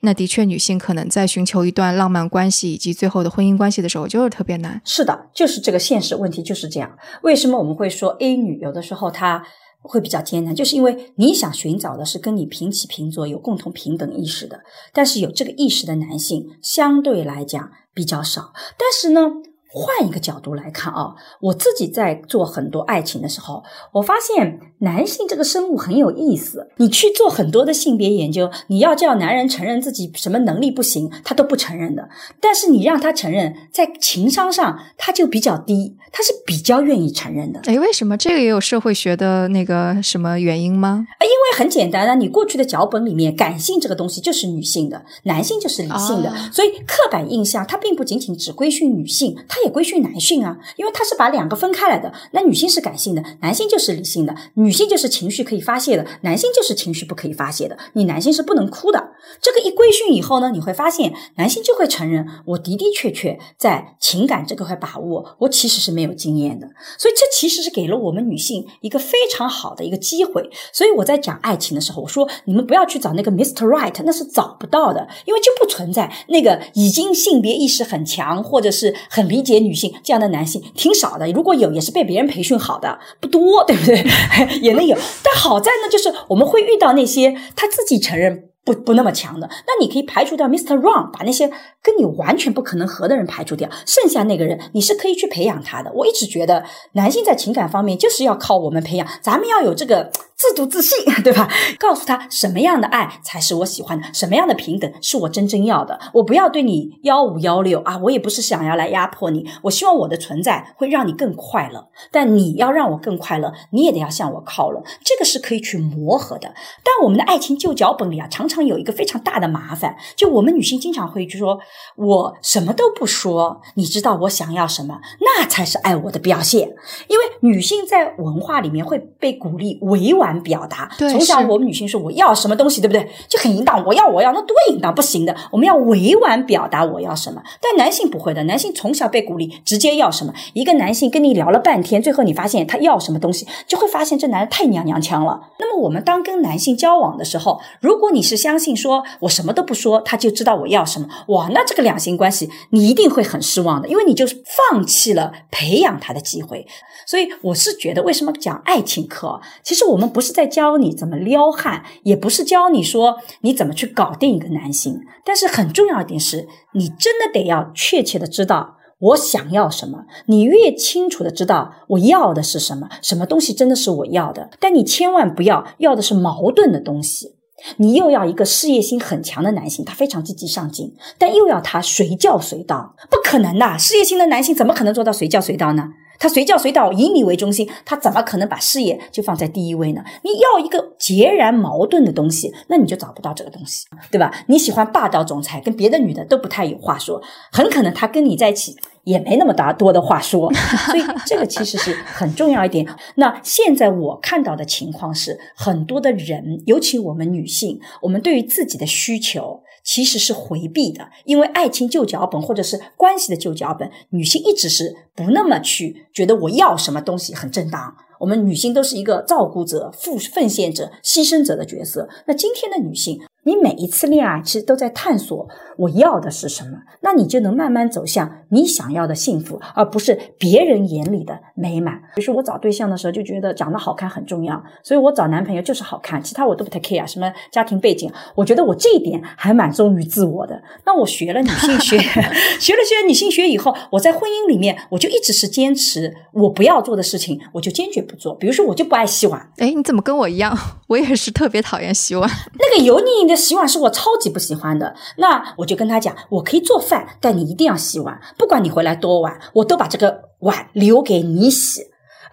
那的确，女性可能在寻求一段浪漫关系以及最后的婚姻关系的时候，就是特别难。是的，就是这个现实问题就是这样。为什么我们会说 A 女有的时候她会比较艰难？就是因为你想寻找的是跟你平起平坐、有共同平等意识的，但是有这个意识的男性相对来讲比较少。但是呢？换一个角度来看啊，我自己在做很多爱情的时候，我发现男性这个生物很有意思。你去做很多的性别研究，你要叫男人承认自己什么能力不行，他都不承认的。但是你让他承认，在情商上他就比较低，他是比较愿意承认的。哎，为什么这个也有社会学的那个什么原因吗？啊，因为很简单啊，你过去的脚本里面，感性这个东西就是女性的，男性就是理性的，所以刻板印象它并不仅仅只规训女性，它也。归训男性啊，因为他是把两个分开来的。那女性是感性的，男性就是理性的。女性就是情绪可以发泄的，男性就是情绪不可以发泄的。你男性是不能哭的。这个一规训以后呢，你会发现男性就会承认，我的的确确在情感这个块把握，我其实是没有经验的。所以这其实是给了我们女性一个非常好的一个机会。所以我在讲爱情的时候，我说你们不要去找那个 Mr. Right，那是找不到的，因为就不存在那个已经性别意识很强或者是很理解。女性这样的男性挺少的，如果有也是被别人培训好的，不多，对不对？[laughs] 也能有，但好在呢，就是我们会遇到那些他自己承认不不那么强的，那你可以排除掉 Mr. Wrong，把那些跟你完全不可能合的人排除掉，剩下那个人你是可以去培养他的。我一直觉得男性在情感方面就是要靠我们培养，咱们要有这个。自主自信，对吧？告诉他什么样的爱才是我喜欢的，什么样的平等是我真正要的。我不要对你幺五幺六啊，我也不是想要来压迫你。我希望我的存在会让你更快乐，但你要让我更快乐，你也得要向我靠拢。这个是可以去磨合的。但我们的爱情旧脚本里啊，常常有一个非常大的麻烦，就我们女性经常会就说，我什么都不说，你知道我想要什么，那才是爱我的表现。因为女性在文化里面会被鼓励委婉。表达，从小我们女性说我要什么东西，对不对？就很淫荡，我要我要，那多淫荡，不行的。我们要委婉表达我要什么，但男性不会的，男性从小被鼓励直接要什么。一个男性跟你聊了半天，最后你发现他要什么东西，就会发现这男人太娘娘腔了。那么我们当跟男性交往的时候，如果你是相信说我什么都不说，他就知道我要什么，哇，那这个两性关系你一定会很失望的，因为你就放弃了培养他的机会。所以我是觉得，为什么讲爱情课？其实我们不是在教你怎么撩汉，也不是教你说你怎么去搞定一个男性。但是很重要一点是，你真的得要确切的知道我想要什么。你越清楚的知道我要的是什么，什么东西真的是我要的。但你千万不要要的是矛盾的东西。你又要一个事业心很强的男性，他非常积极上进，但又要他随叫随到，不可能的。事业心的男性怎么可能做到随叫随到呢？他随叫随到，以你为中心，他怎么可能把事业就放在第一位呢？你要一个截然矛盾的东西，那你就找不到这个东西，对吧？你喜欢霸道总裁，跟别的女的都不太有话说，很可能他跟你在一起。也没那么大多的话说，[laughs] 所以这个其实是很重要一点。那现在我看到的情况是，很多的人，尤其我们女性，我们对于自己的需求其实是回避的，因为爱情旧脚本或者是关系的旧脚本，女性一直是不那么去觉得我要什么东西很正当。我们女性都是一个照顾者、奉奉献者、牺牲者的角色。那今天的女性。你每一次恋爱其实都在探索我要的是什么，那你就能慢慢走向你想要的幸福，而不是别人眼里的美满。比如说我找对象的时候就觉得长得好看很重要，所以我找男朋友就是好看，其他我都不太 care，什么家庭背景，我觉得我这一点还蛮忠于自我的。那我学了女性学，[laughs] [laughs] 学了学女性学以后，我在婚姻里面我就一直是坚持我不要做的事情，我就坚决不做。比如说我就不爱洗碗，哎，你怎么跟我一样？[laughs] 我也是特别讨厌洗碗，那个油腻腻的。洗碗是我超级不喜欢的，那我就跟他讲，我可以做饭，但你一定要洗碗，不管你回来多晚，我都把这个碗留给你洗。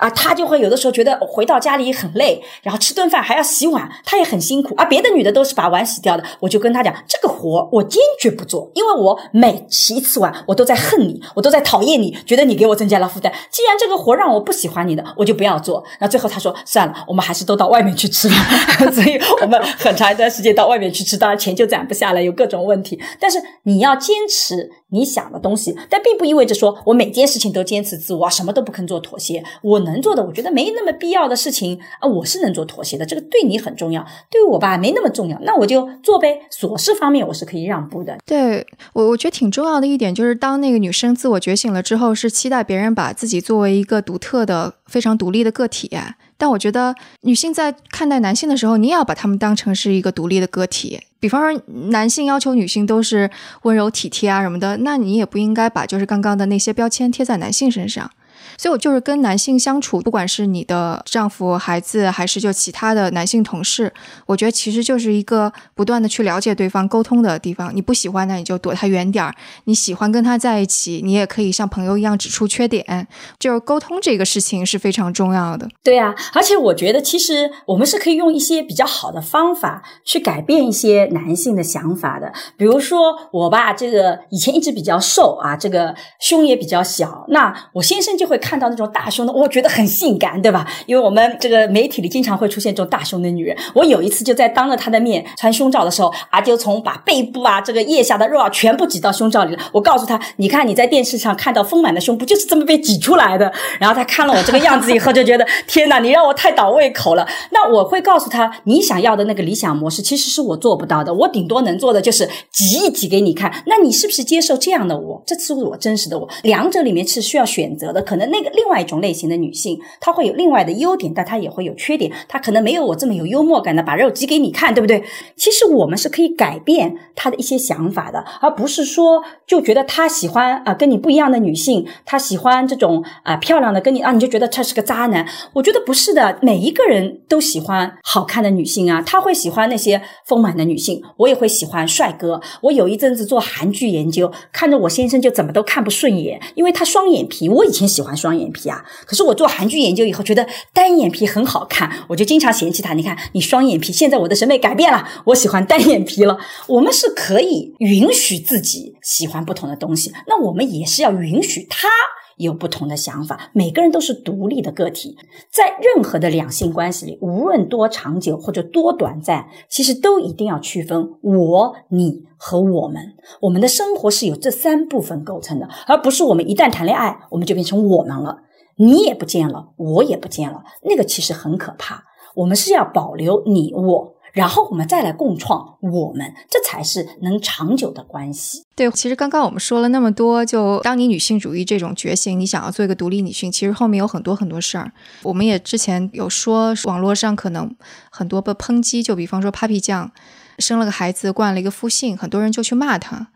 啊，他就会有的时候觉得回到家里很累，然后吃顿饭还要洗碗，他也很辛苦。而别的女的都是把碗洗掉的，我就跟他讲，这个活我坚决不做，因为我每洗一次碗，我都在恨你，我都在讨厌你，觉得你给我增加了负担。既然这个活让我不喜欢你的，我就不要做。那最后他说算了，我们还是都到外面去吃吧。[laughs] 所以我们很长一段时间到外面去吃，当然钱就攒不下来，有各种问题。但是你要坚持你想的东西，但并不意味着说我每件事情都坚持自我，什么都不肯做妥协。我。能做的，我觉得没那么必要的事情啊，我是能做妥协的。这个对你很重要，对我吧没那么重要，那我就做呗。琐事方面我是可以让步的。对我，我觉得挺重要的一点就是，当那个女生自我觉醒了之后，是期待别人把自己作为一个独特的、非常独立的个体。但我觉得女性在看待男性的时候，你也要把他们当成是一个独立的个体。比方说，男性要求女性都是温柔体贴啊什么的，那你也不应该把就是刚刚的那些标签贴在男性身上。所以，我就是跟男性相处，不管是你的丈夫、孩子，还是就其他的男性同事，我觉得其实就是一个不断的去了解对方、沟通的地方。你不喜欢，那你就躲他远点儿；你喜欢跟他在一起，你也可以像朋友一样指出缺点。就是沟通这个事情是非常重要的。对啊，而且我觉得其实我们是可以用一些比较好的方法去改变一些男性的想法的。比如说我吧，这个以前一直比较瘦啊，这个胸也比较小，那我先生就会。会看到那种大胸的，我觉得很性感，对吧？因为我们这个媒体里经常会出现这种大胸的女人。我有一次就在当着她的面穿胸罩的时候，啊，就从把背部啊、这个腋下的肉啊全部挤到胸罩里了。我告诉她，你看你在电视上看到丰满的胸，不就是这么被挤出来的？然后她看了我这个样子以后，就觉得天哪，你让我太倒胃口了。那我会告诉她，你想要的那个理想模式，其实是我做不到的。我顶多能做的就是挤一挤给你看。那你是不是接受这样的我？这是我真实的我。两者里面是需要选择的，可能。那个另外一种类型的女性，她会有另外的优点，但她也会有缺点。她可能没有我这么有幽默感的把肉挤给你看，对不对？其实我们是可以改变她的一些想法的，而不是说就觉得她喜欢啊跟你不一样的女性，她喜欢这种啊漂亮的跟你啊，你就觉得他是个渣男。我觉得不是的，每一个人都喜欢好看的女性啊，他会喜欢那些丰满的女性，我也会喜欢帅哥。我有一阵子做韩剧研究，看着我先生就怎么都看不顺眼，因为他双眼皮。我以前喜欢。双眼皮啊！可是我做韩剧研究以后，觉得单眼皮很好看，我就经常嫌弃他。你看你双眼皮，现在我的审美改变了，我喜欢单眼皮了。我们是可以允许自己喜欢不同的东西，那我们也是要允许他有不同的想法。每个人都是独立的个体，在任何的两性关系里，无论多长久或者多短暂，其实都一定要区分我、你。和我们，我们的生活是由这三部分构成的，而不是我们一旦谈恋爱，我们就变成我们了，你也不见了，我也不见了，那个其实很可怕。我们是要保留你我，然后我们再来共创我们，这才是能长久的关系。对，其实刚刚我们说了那么多，就当你女性主义这种觉醒，你想要做一个独立女性，其实后面有很多很多事儿。我们也之前有说，网络上可能很多被抨击，就比方说 Papi 酱。生了个孩子，冠了一个夫姓，很多人就去骂他。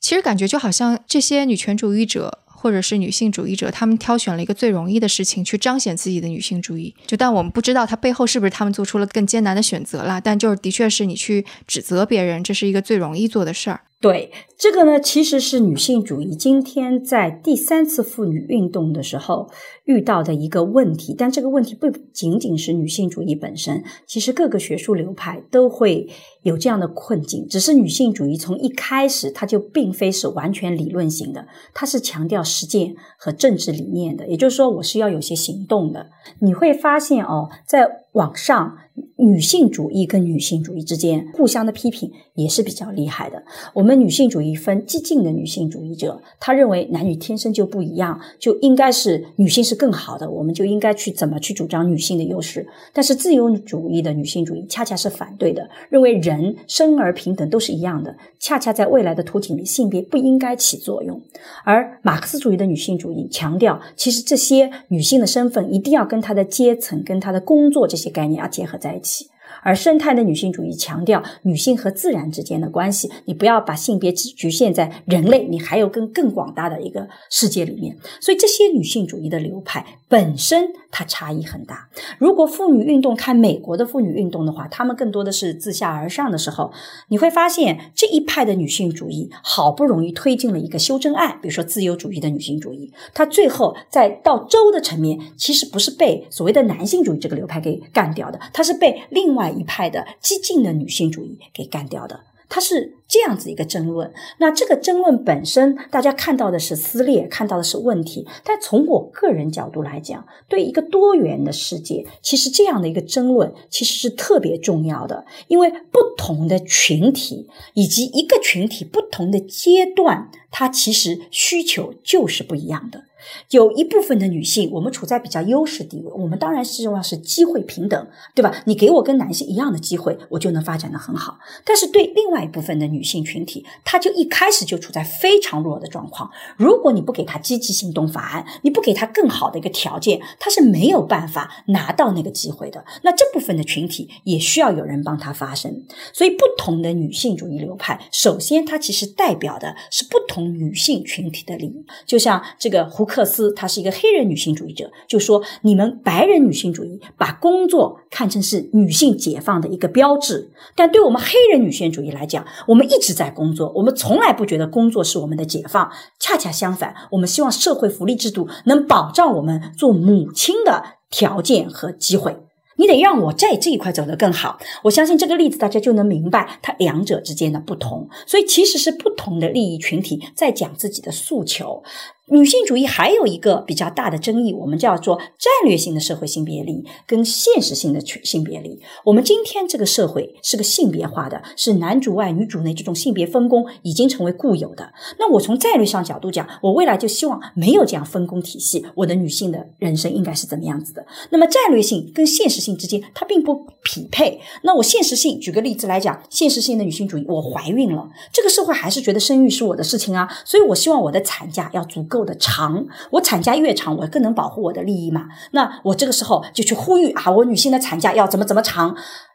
其实感觉就好像这些女权主义者或者是女性主义者，他们挑选了一个最容易的事情去彰显自己的女性主义。就但我们不知道他背后是不是他们做出了更艰难的选择啦。但就是的确是你去指责别人，这是一个最容易做的事儿。对这个呢，其实是女性主义今天在第三次妇女运动的时候遇到的一个问题，但这个问题不仅仅是女性主义本身，其实各个学术流派都会有这样的困境。只是女性主义从一开始，它就并非是完全理论型的，它是强调实践和政治理念的。也就是说，我是要有些行动的。你会发现哦，在网上。女性主义跟女性主义之间互相的批评也是比较厉害的。我们女性主义分激进的女性主义者，他认为男女天生就不一样，就应该是女性是更好的，我们就应该去怎么去主张女性的优势。但是自由主义的女性主义恰恰是反对的，认为人生而平等都是一样的，恰恰在未来的图景里，性别不应该起作用。而马克思主义的女性主义强调，其实这些女性的身份一定要跟她的阶层、跟她的工作这些概念要结合在一起。而生态的女性主义强调女性和自然之间的关系，你不要把性别只局限在人类，你还有更更广大的一个世界里面。所以这些女性主义的流派本身它差异很大。如果妇女运动看美国的妇女运动的话，她们更多的是自下而上的时候，你会发现这一派的女性主义好不容易推进了一个修正案，比如说自由主义的女性主义，它最后在到州的层面，其实不是被所谓的男性主义这个流派给干掉的，它是被另外。一派的激进的女性主义给干掉的，它是这样子一个争论。那这个争论本身，大家看到的是撕裂，看到的是问题。但从我个人角度来讲，对一个多元的世界，其实这样的一个争论其实是特别重要的，因为不同的群体以及一个群体不同的阶段，它其实需求就是不一样的。有一部分的女性，我们处在比较优势地位，我们当然希望是机会平等，对吧？你给我跟男性一样的机会，我就能发展的很好。但是对另外一部分的女性群体，她就一开始就处在非常弱的状况。如果你不给她积极行动法案，你不给她更好的一个条件，她是没有办法拿到那个机会的。那这部分的群体也需要有人帮她发声。所以，不同的女性主义流派，首先它其实代表的是不同女性群体的利益。就像这个胡克。克斯，她是一个黑人女性主义者，就说你们白人女性主义把工作看成是女性解放的一个标志，但对我们黑人女性主义来讲，我们一直在工作，我们从来不觉得工作是我们的解放，恰恰相反，我们希望社会福利制度能保障我们做母亲的条件和机会。你得让我在这一块走得更好。我相信这个例子大家就能明白它两者之间的不同。所以其实是不同的利益群体在讲自己的诉求。女性主义还有一个比较大的争议，我们叫做战略性的社会性别力跟现实性的性别力。我们今天这个社会是个性别化的，是男主外女主内这种性别分工已经成为固有的。那我从战略上角度讲，我未来就希望没有这样分工体系，我的女性的人生应该是怎么样子的？那么战略性跟现实性之间它并不匹配。那我现实性举个例子来讲，现实性的女性主义，我怀孕了，这个社会还是觉得生育是我的事情啊，所以我希望我的产假要足够。够的长，我产假越长，我更能保护我的利益嘛。那我这个时候就去呼吁啊，我女性的产假要怎么怎么长。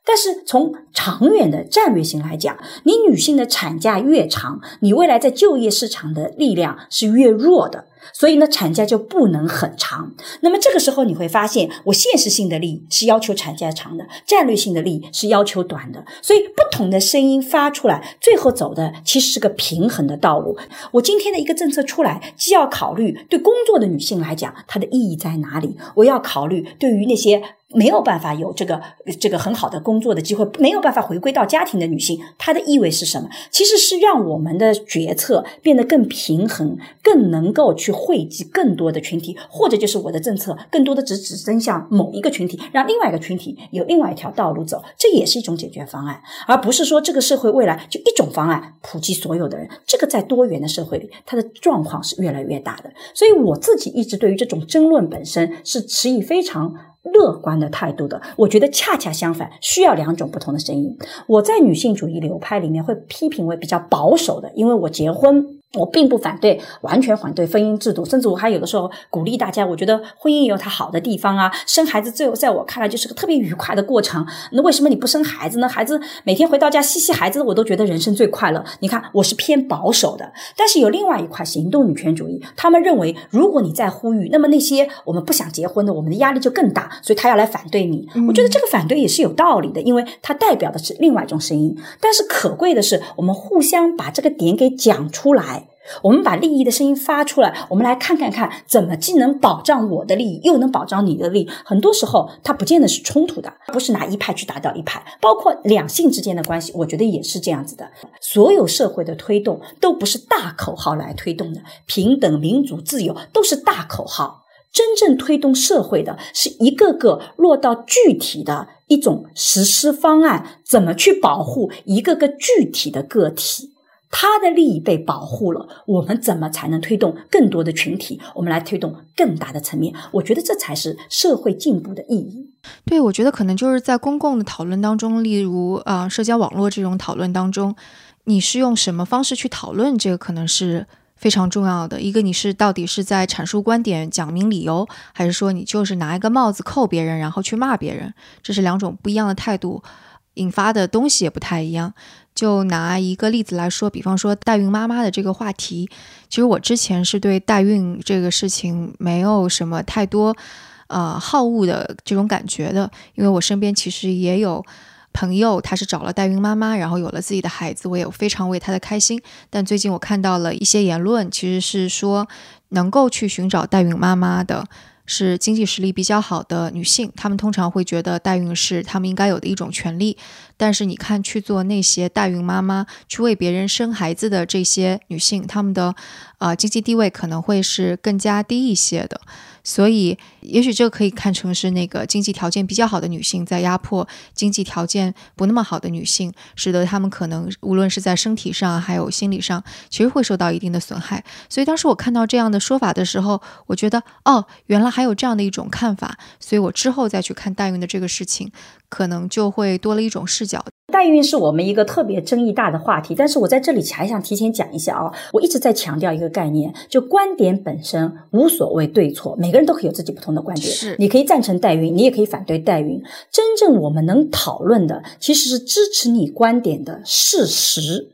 但是从长远的战略性来讲，你女性的产假越长，你未来在就业市场的力量是越弱的。所以呢，产假就不能很长。那么这个时候你会发现，我现实性的利益是要求产假长的，战略性的利益是要求短的。所以不同的声音发出来，最后走的其实是个平衡的道路。我今天的一个政策出来，既要考虑对工作的女性来讲，它的意义在哪里？我要考虑对于那些。没有办法有这个这个很好的工作的机会，没有办法回归到家庭的女性，她的意味是什么？其实是让我们的决策变得更平衡，更能够去惠及更多的群体，或者就是我的政策更多的只只针向某一个群体，让另外一个群体有另外一条道路走，这也是一种解决方案，而不是说这个社会未来就一种方案普及所有的人。这个在多元的社会里，它的状况是越来越大的。所以我自己一直对于这种争论本身是持以非常。乐观的态度的，我觉得恰恰相反，需要两种不同的声音。我在女性主义流派里面会批评为比较保守的，因为我结婚。我并不反对，完全反对婚姻制度，甚至我还有的时候鼓励大家。我觉得婚姻也有它好的地方啊，生孩子最后在我看来就是个特别愉快的过程。那为什么你不生孩子呢？孩子每天回到家嬉戏孩子，我都觉得人生最快乐。你看，我是偏保守的，但是有另外一块行动女权主义，他们认为如果你在呼吁，那么那些我们不想结婚的，我们的压力就更大，所以他要来反对你。我觉得这个反对也是有道理的，因为它代表的是另外一种声音。但是可贵的是，我们互相把这个点给讲出来。我们把利益的声音发出来，我们来看看看怎么既能保障我的利益，又能保障你的利益。很多时候，它不见得是冲突的，不是拿一派去打倒一派。包括两性之间的关系，我觉得也是这样子的。所有社会的推动都不是大口号来推动的，平等、民主、自由都是大口号。真正推动社会的是一个个落到具体的一种实施方案，怎么去保护一个个具体的个体。他的利益被保护了，我们怎么才能推动更多的群体？我们来推动更大的层面，我觉得这才是社会进步的意义。对，我觉得可能就是在公共的讨论当中，例如啊，社交网络这种讨论当中，你是用什么方式去讨论？这个可能是非常重要的。一个，你是到底是在阐述观点、讲明理由，还是说你就是拿一个帽子扣别人，然后去骂别人？这是两种不一样的态度，引发的东西也不太一样。就拿一个例子来说，比方说代孕妈妈的这个话题，其实我之前是对代孕这个事情没有什么太多呃好恶的这种感觉的，因为我身边其实也有朋友，他是找了代孕妈妈，然后有了自己的孩子，我也非常为他的开心。但最近我看到了一些言论，其实是说能够去寻找代孕妈妈的。是经济实力比较好的女性，她们通常会觉得代孕是她们应该有的一种权利。但是你看，去做那些代孕妈妈，去为别人生孩子的这些女性，她们的呃经济地位可能会是更加低一些的。所以，也许这可以看成是那个经济条件比较好的女性在压迫经济条件不那么好的女性，使得她们可能无论是在身体上还有心理上，其实会受到一定的损害。所以当时我看到这样的说法的时候，我觉得哦，原来还有这样的一种看法。所以我之后再去看代孕的这个事情，可能就会多了一种视角。代孕是我们一个特别争议大的话题，但是我在这里还想提前讲一下啊，我一直在强调一个概念，就观点本身无所谓对错，每个人都可以有自己不同的观点，是，你可以赞成代孕，你也可以反对代孕，真正我们能讨论的其实是支持你观点的事实。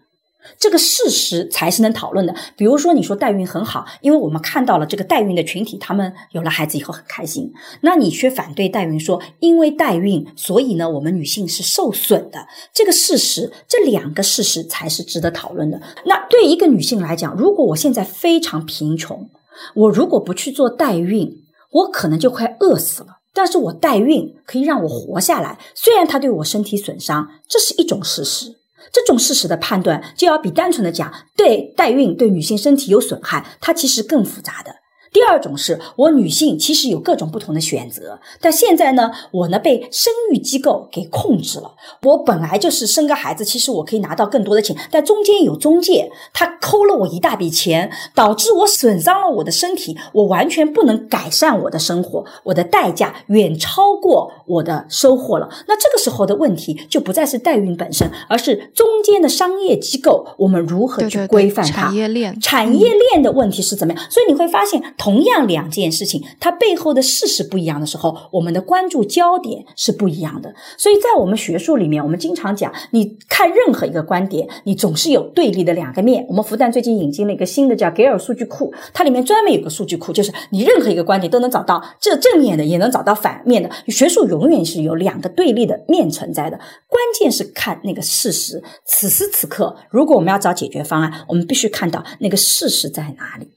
这个事实才是能讨论的。比如说，你说代孕很好，因为我们看到了这个代孕的群体，他们有了孩子以后很开心。那你却反对代孕，说因为代孕，所以呢，我们女性是受损的。这个事实，这两个事实才是值得讨论的。那对一个女性来讲，如果我现在非常贫穷，我如果不去做代孕，我可能就快饿死了。但是我代孕可以让我活下来，虽然它对我身体损伤，这是一种事实。这种事实的判断，就要比单纯的讲对代孕对女性身体有损害，它其实更复杂的。第二种是我女性其实有各种不同的选择，但现在呢，我呢被生育机构给控制了。我本来就是生个孩子，其实我可以拿到更多的钱，但中间有中介，他抠了我一大笔钱，导致我损伤了我的身体，我完全不能改善我的生活，我的代价远超过我的收获了。那这个时候的问题就不再是代孕本身，而是中间的商业机构，我们如何去规范它？产业链，产业链的问题是怎么样？所以你会发现。同样两件事情，它背后的事实不一样的时候，我们的关注焦点是不一样的。所以在我们学术里面，我们经常讲，你看任何一个观点，你总是有对立的两个面。我们复旦最近引进了一个新的叫给尔数据库，它里面专门有个数据库，就是你任何一个观点都能找到这正面的，也能找到反面的。学术永远是有两个对立的面存在的，关键是看那个事实。此时此刻，如果我们要找解决方案，我们必须看到那个事实在哪里。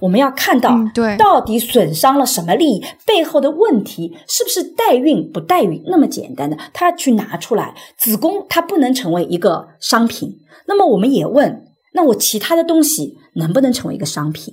我们要看到，对，到底损伤了什么利益？背后的问题是不是代孕不代孕那么简单的？他去拿出来，子宫它不能成为一个商品。那么我们也问，那我其他的东西能不能成为一个商品？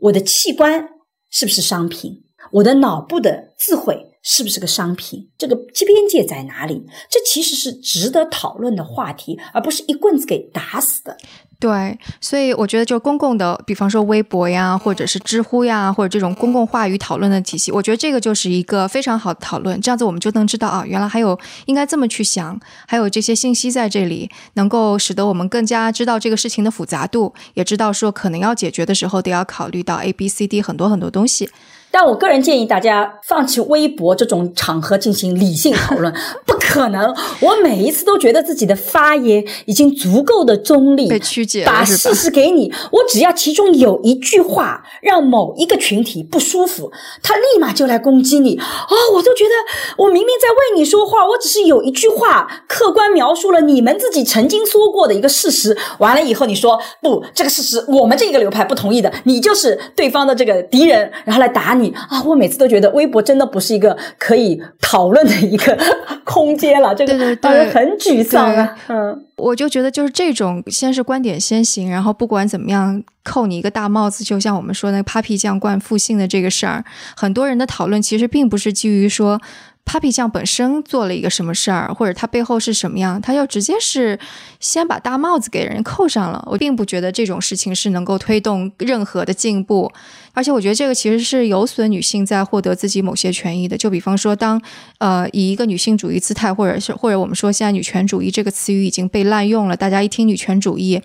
我的器官是不是商品？我的脑部的智慧是不是个商品？这个边界在哪里？这其实是值得讨论的话题，而不是一棍子给打死的。对，所以我觉得，就公共的，比方说微博呀，或者是知乎呀，或者这种公共话语讨论的体系，我觉得这个就是一个非常好的讨论。这样子我们就能知道啊，原来还有应该这么去想，还有这些信息在这里，能够使得我们更加知道这个事情的复杂度，也知道说可能要解决的时候得要考虑到 A、B、C、D 很多很多东西。但我个人建议大家放弃微博这种场合进行理性讨论，[laughs] 不可能。我每一次都觉得自己的发言已经足够的中立，被曲解把事实给你，我只要其中有一句话让某一个群体不舒服，他立马就来攻击你。哦，我都觉得我明明在为你说话，我只是有一句话客观描述了你们自己曾经说过的一个事实。完了以后，你说不，这个事实我们这个流派不同意的，你就是对方的这个敌人，然后来打你啊！我每次都觉得微博真的不是一个可以讨论的一个 [laughs] 空间了，这个当然很沮丧啊。嗯，我就觉得就是这种，先是观点先行，然后不管怎么样扣你一个大帽子，就像我们说那 Papi 酱灌复姓的这个事儿，很多人的讨论其实并不是基于说。Papi 酱本身做了一个什么事儿，或者他背后是什么样，他要直接是先把大帽子给人扣上了。我并不觉得这种事情是能够推动任何的进步。而且我觉得这个其实是有损女性在获得自己某些权益的。就比方说，当呃以一个女性主义姿态，或者是或者我们说现在女权主义这个词语已经被滥用了，大家一听女权主义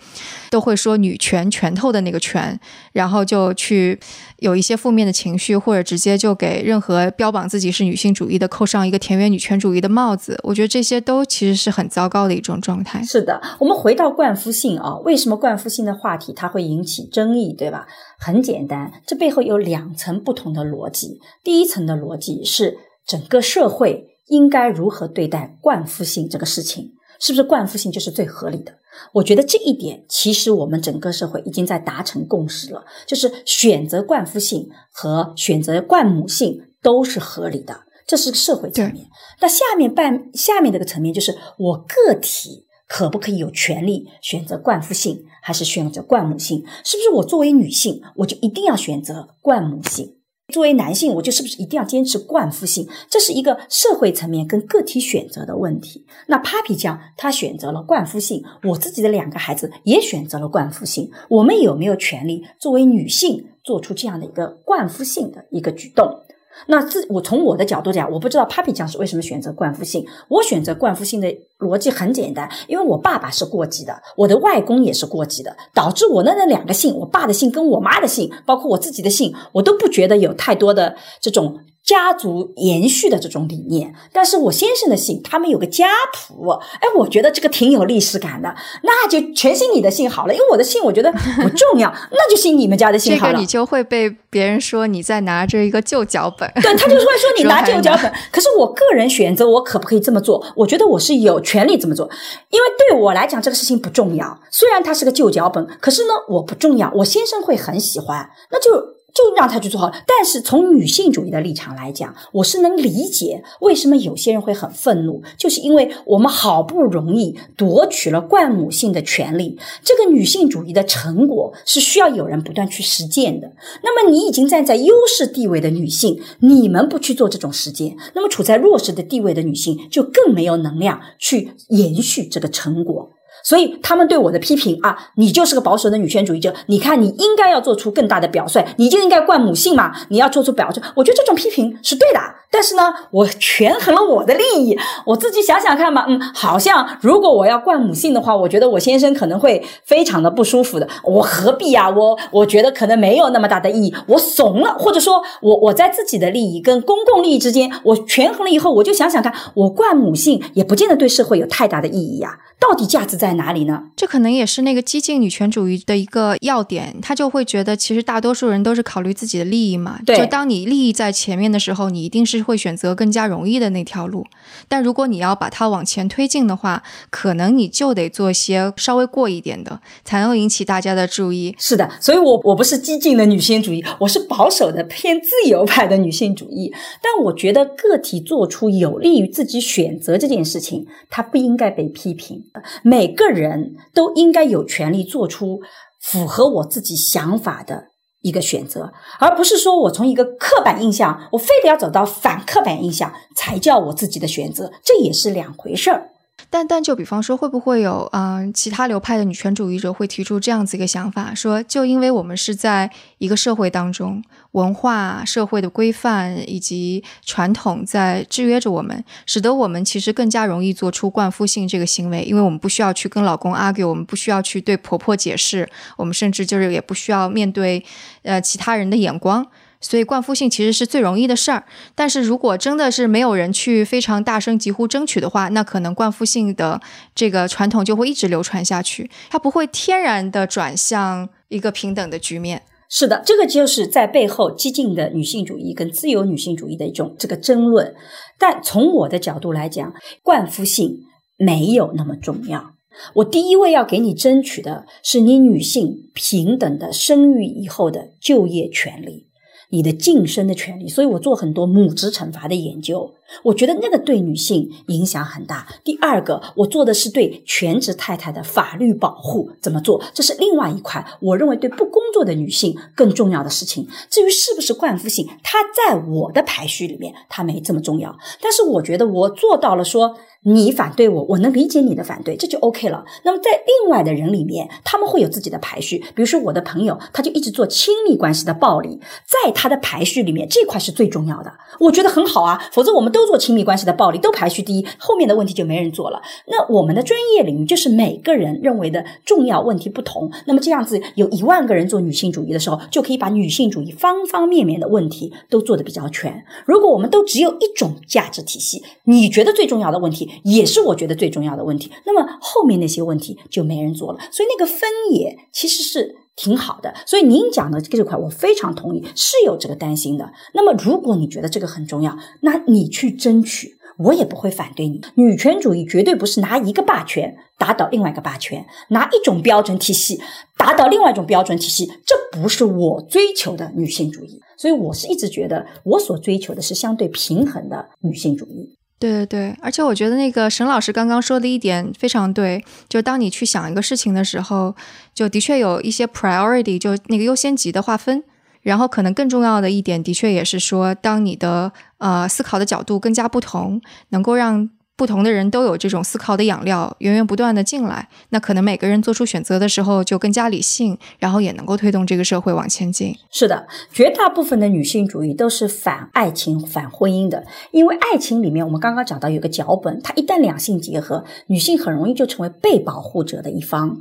都会说女权拳头的那个拳，然后就去有一些负面的情绪，或者直接就给任何标榜自己是女性主义的扣上一个田园女权主义的帽子。我觉得这些都其实是很糟糕的一种状态。是的，我们回到冠夫性啊，为什么冠夫性的话题它会引起争议，对吧？很简单，这背后有两层不同的逻辑。第一层的逻辑是整个社会应该如何对待冠夫性这个事情，是不是冠夫性就是最合理的？我觉得这一点其实我们整个社会已经在达成共识了，就是选择冠夫性和选择冠母性都是合理的，这是社会层面。那下面半下面这个层面就是我个体。可不可以有权利选择冠夫性还是选择冠母性？是不是我作为女性，我就一定要选择冠母性？作为男性，我就是不是一定要坚持冠夫性？这是一个社会层面跟个体选择的问题。那 Papi 酱他选择了冠夫性，我自己的两个孩子也选择了冠夫性，我们有没有权利作为女性做出这样的一个冠夫性的一个举动？那自我从我的角度讲，我不知道 Papi 酱是为什么选择冠夫姓。我选择冠夫姓的逻辑很简单，因为我爸爸是过继的，我的外公也是过继的，导致我的那两个姓，我爸的姓跟我妈的姓，包括我自己的姓，我都不觉得有太多的这种。家族延续的这种理念，但是我先生的姓，他们有个家谱，哎，我觉得这个挺有历史感的，那就全姓你的姓好了，因为我的姓我觉得 [laughs] 不重要，那就姓你们家的姓好了。这个你就会被别人说你在拿着一个旧脚本，对他就会说你 [laughs] 拿旧脚本。可是我个人选择，我可不可以这么做？我觉得我是有权利这么做，因为对我来讲这个事情不重要，虽然它是个旧脚本，可是呢我不重要，我先生会很喜欢，那就。就让他去做好。但是从女性主义的立场来讲，我是能理解为什么有些人会很愤怒，就是因为我们好不容易夺取了冠母性的权利，这个女性主义的成果是需要有人不断去实践的。那么你已经站在优势地位的女性，你们不去做这种实践，那么处在弱势的地位的女性就更没有能量去延续这个成果。所以他们对我的批评啊，你就是个保守的女权主义者。你看，你应该要做出更大的表率，你就应该冠母姓嘛。你要做出表率，我觉得这种批评是对的。但是呢，我权衡了我的利益，我自己想想看吧。嗯，好像如果我要冠母姓的话，我觉得我先生可能会非常的不舒服的。我何必呀？我我觉得可能没有那么大的意义。我怂了，或者说我我在自己的利益跟公共利益之间，我权衡了以后，我就想想看，我冠母姓也不见得对社会有太大的意义呀。到底价值在哪里呢？这可能也是那个激进女权主义的一个要点，他就会觉得其实大多数人都是考虑自己的利益嘛。对，就当你利益在前面的时候，你一定是会选择更加容易的那条路。但如果你要把它往前推进的话，可能你就得做些稍微过一点的，才能引起大家的注意。是的，所以我我不是激进的女性主义，我是保守的偏自由派的女性主义。但我觉得个体做出有利于自己选择这件事情，它不应该被批评。每个个人都应该有权利做出符合我自己想法的一个选择，而不是说我从一个刻板印象，我非得要走到反刻板印象才叫我自己的选择，这也是两回事儿。但但就比方说，会不会有啊其他流派的女权主义者会提出这样子一个想法，说就因为我们是在一个社会当中，文化社会的规范以及传统在制约着我们，使得我们其实更加容易做出冠夫性这个行为，因为我们不需要去跟老公 argue，我们不需要去对婆婆解释，我们甚至就是也不需要面对呃其他人的眼光。所以冠夫姓其实是最容易的事儿。但是如果真的是没有人去非常大声疾呼争取的话，那可能冠夫姓的这个传统就会一直流传下去，它不会天然的转向一个平等的局面。是的，这个就是在背后激进的女性主义跟自由女性主义的一种这个争论。但从我的角度来讲，冠夫姓没有那么重要。我第一位要给你争取的是你女性平等的生育以后的就业权利。你的晋升的权利，所以我做很多母职惩罚的研究，我觉得那个对女性影响很大。第二个，我做的是对全职太太的法律保护，怎么做？这是另外一块，我认为对不工作的女性更重要的事情。至于是不是冠夫性，它在我的排序里面，它没这么重要。但是我觉得我做到了，说你反对我，我能理解你的反对，这就 OK 了。那么在另外的人里面，他们会有自己的排序，比如说我的朋友，他就一直做亲密关系的暴力，在。他的排序里面这块是最重要的，我觉得很好啊。否则我们都都做亲密关系的暴力，都排序第一，后面的问题就没人做了。那我们的专业领域就是每个人认为的重要问题不同。那么这样子有一万个人做女性主义的时候，就可以把女性主义方方面面的问题都做得比较全。如果我们都只有一种价值体系，你觉得最重要的问题也是我觉得最重要的问题，那么后面那些问题就没人做了。所以那个分野其实是。挺好的，所以您讲的这块我非常同意，是有这个担心的。那么，如果你觉得这个很重要，那你去争取，我也不会反对你。女权主义绝对不是拿一个霸权打倒另外一个霸权，拿一种标准体系打倒另外一种标准体系，这不是我追求的女性主义。所以，我是一直觉得我所追求的是相对平衡的女性主义。对对对，而且我觉得那个沈老师刚刚说的一点非常对，就当你去想一个事情的时候，就的确有一些 priority，就那个优先级的划分。然后可能更重要的一点，的确也是说，当你的呃思考的角度更加不同，能够让。不同的人都有这种思考的养料，源源不断的进来，那可能每个人做出选择的时候就更加理性，然后也能够推动这个社会往前进。是的，绝大部分的女性主义都是反爱情、反婚姻的，因为爱情里面我们刚刚讲到有个脚本，它一旦两性结合，女性很容易就成为被保护者的一方。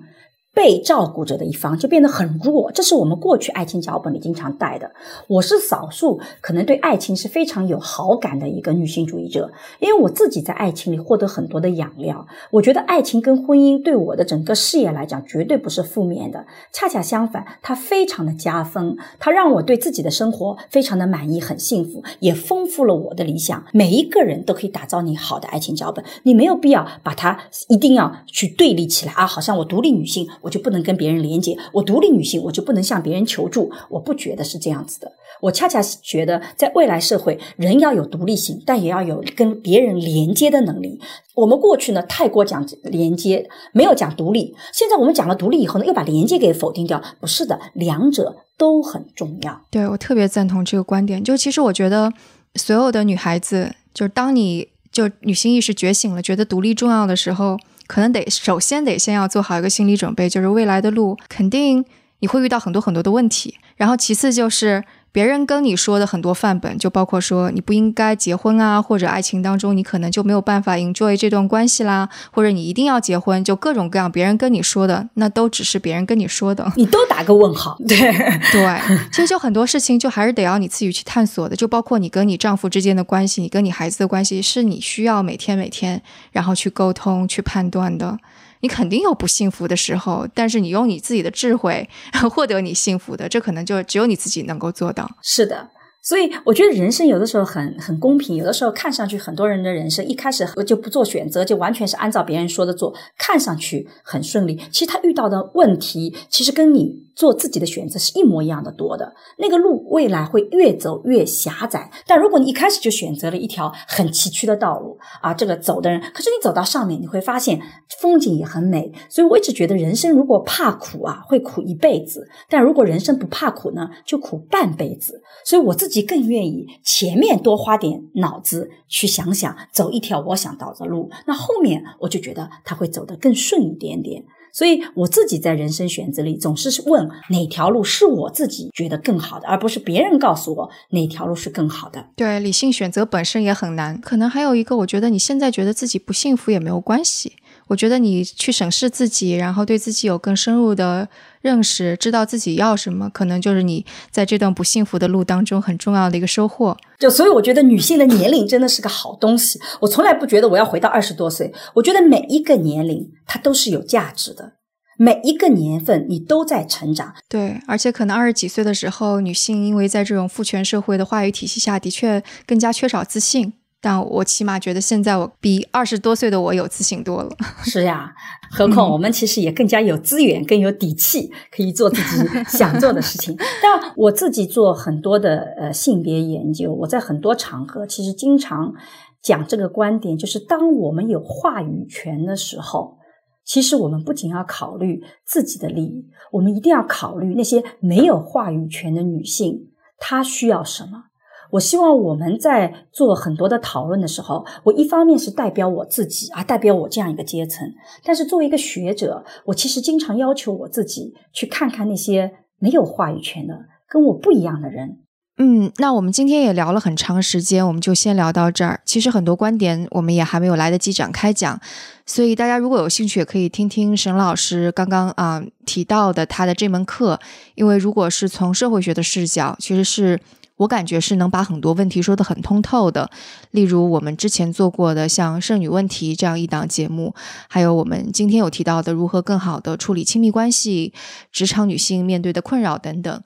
被照顾者的一方就变得很弱，这是我们过去爱情脚本里经常带的。我是少数可能对爱情是非常有好感的一个女性主义者，因为我自己在爱情里获得很多的养料。我觉得爱情跟婚姻对我的整个事业来讲绝对不是负面的，恰恰相反，它非常的加分。它让我对自己的生活非常的满意，很幸福，也丰富了我的理想。每一个人都可以打造你好的爱情脚本，你没有必要把它一定要去对立起来啊，好像我独立女性。我就不能跟别人连接，我独立女性，我就不能向别人求助。我不觉得是这样子的，我恰恰是觉得在未来社会，人要有独立性，但也要有跟别人连接的能力。我们过去呢太过讲连接，没有讲独立。现在我们讲了独立以后呢，又把连接给否定掉。不是的，两者都很重要。对我特别赞同这个观点。就其实我觉得，所有的女孩子，就是当你就女性意识觉醒了，觉得独立重要的时候。可能得首先得先要做好一个心理准备，就是未来的路肯定你会遇到很多很多的问题，然后其次就是。别人跟你说的很多范本，就包括说你不应该结婚啊，或者爱情当中你可能就没有办法 enjoy 这段关系啦，或者你一定要结婚，就各种各样别人跟你说的，那都只是别人跟你说的，[laughs] 你都打个问号。[laughs] 对对，其实就很多事情就还是得要你自己去探索的，就包括你跟你丈夫之间的关系，你跟你孩子的关系，是你需要每天每天然后去沟通去判断的。你肯定有不幸福的时候，但是你用你自己的智慧 [laughs] 获得你幸福的，这可能就只有你自己能够做到。是的。所以我觉得人生有的时候很很公平，有的时候看上去很多人的人生一开始就不做选择，就完全是按照别人说的做，看上去很顺利。其实他遇到的问题，其实跟你做自己的选择是一模一样的多的。那个路未来会越走越狭窄，但如果你一开始就选择了一条很崎岖的道路啊，这个走的人，可是你走到上面，你会发现风景也很美。所以我一直觉得人生如果怕苦啊，会苦一辈子；但如果人生不怕苦呢，就苦半辈子。所以我自己。更愿意前面多花点脑子去想想，走一条我想到的路，那后面我就觉得他会走得更顺一点点。所以我自己在人生选择里总是问哪条路是我自己觉得更好的，而不是别人告诉我哪条路是更好的。对，理性选择本身也很难。可能还有一个，我觉得你现在觉得自己不幸福也没有关系。我觉得你去审视自己，然后对自己有更深入的认识，知道自己要什么，可能就是你在这段不幸福的路当中很重要的一个收获。就所以，我觉得女性的年龄真的是个好东西。我从来不觉得我要回到二十多岁，我觉得每一个年龄它都是有价值的。每一个年份，你都在成长。对，而且可能二十几岁的时候，女性因为在这种父权社会的话语体系下，的确更加缺少自信。但我起码觉得现在我比二十多岁的我有自信多了。[laughs] 是呀，何况我们其实也更加有资源，更有底气，可以做自己想做的事情。但我自己做很多的呃性别研究，我在很多场合其实经常讲这个观点，就是当我们有话语权的时候。其实我们不仅要考虑自己的利益，我们一定要考虑那些没有话语权的女性，她需要什么。我希望我们在做很多的讨论的时候，我一方面是代表我自己啊，代表我这样一个阶层，但是作为一个学者，我其实经常要求我自己去看看那些没有话语权的、跟我不一样的人。嗯，那我们今天也聊了很长时间，我们就先聊到这儿。其实很多观点我们也还没有来得及展开讲，所以大家如果有兴趣，也可以听听沈老师刚刚啊提到的他的这门课。因为如果是从社会学的视角，其实是我感觉是能把很多问题说得很通透的。例如我们之前做过的像剩女问题这样一档节目，还有我们今天有提到的如何更好的处理亲密关系、职场女性面对的困扰等等。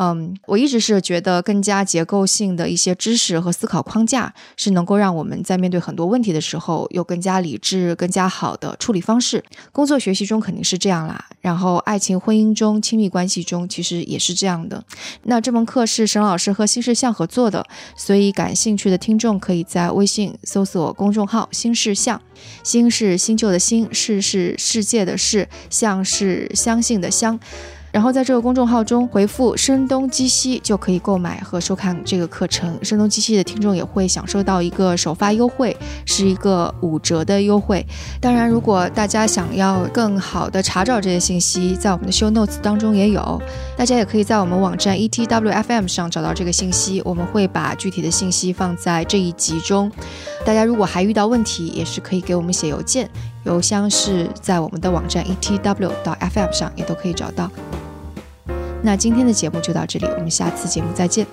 嗯，我一直是觉得更加结构性的一些知识和思考框架是能够让我们在面对很多问题的时候有更加理智、更加好的处理方式。工作学习中肯定是这样啦，然后爱情、婚姻中、亲密关系中其实也是这样的。那这门课是沈老师和新事项合作的，所以感兴趣的听众可以在微信搜索公众号“新事项”，新是新旧的新，事是世界的事，相是相信的相。然后在这个公众号中回复“声东击西”就可以购买和收看这个课程。声东击西的听众也会享受到一个首发优惠，是一个五折的优惠。当然，如果大家想要更好的查找这些信息，在我们的 show notes 当中也有，大家也可以在我们网站 etwfm 上找到这个信息。我们会把具体的信息放在这一集中。大家如果还遇到问题，也是可以给我们写邮件，邮箱是在我们的网站 etw 到 fm 上也都可以找到。那今天的节目就到这里，我们下次节目再见。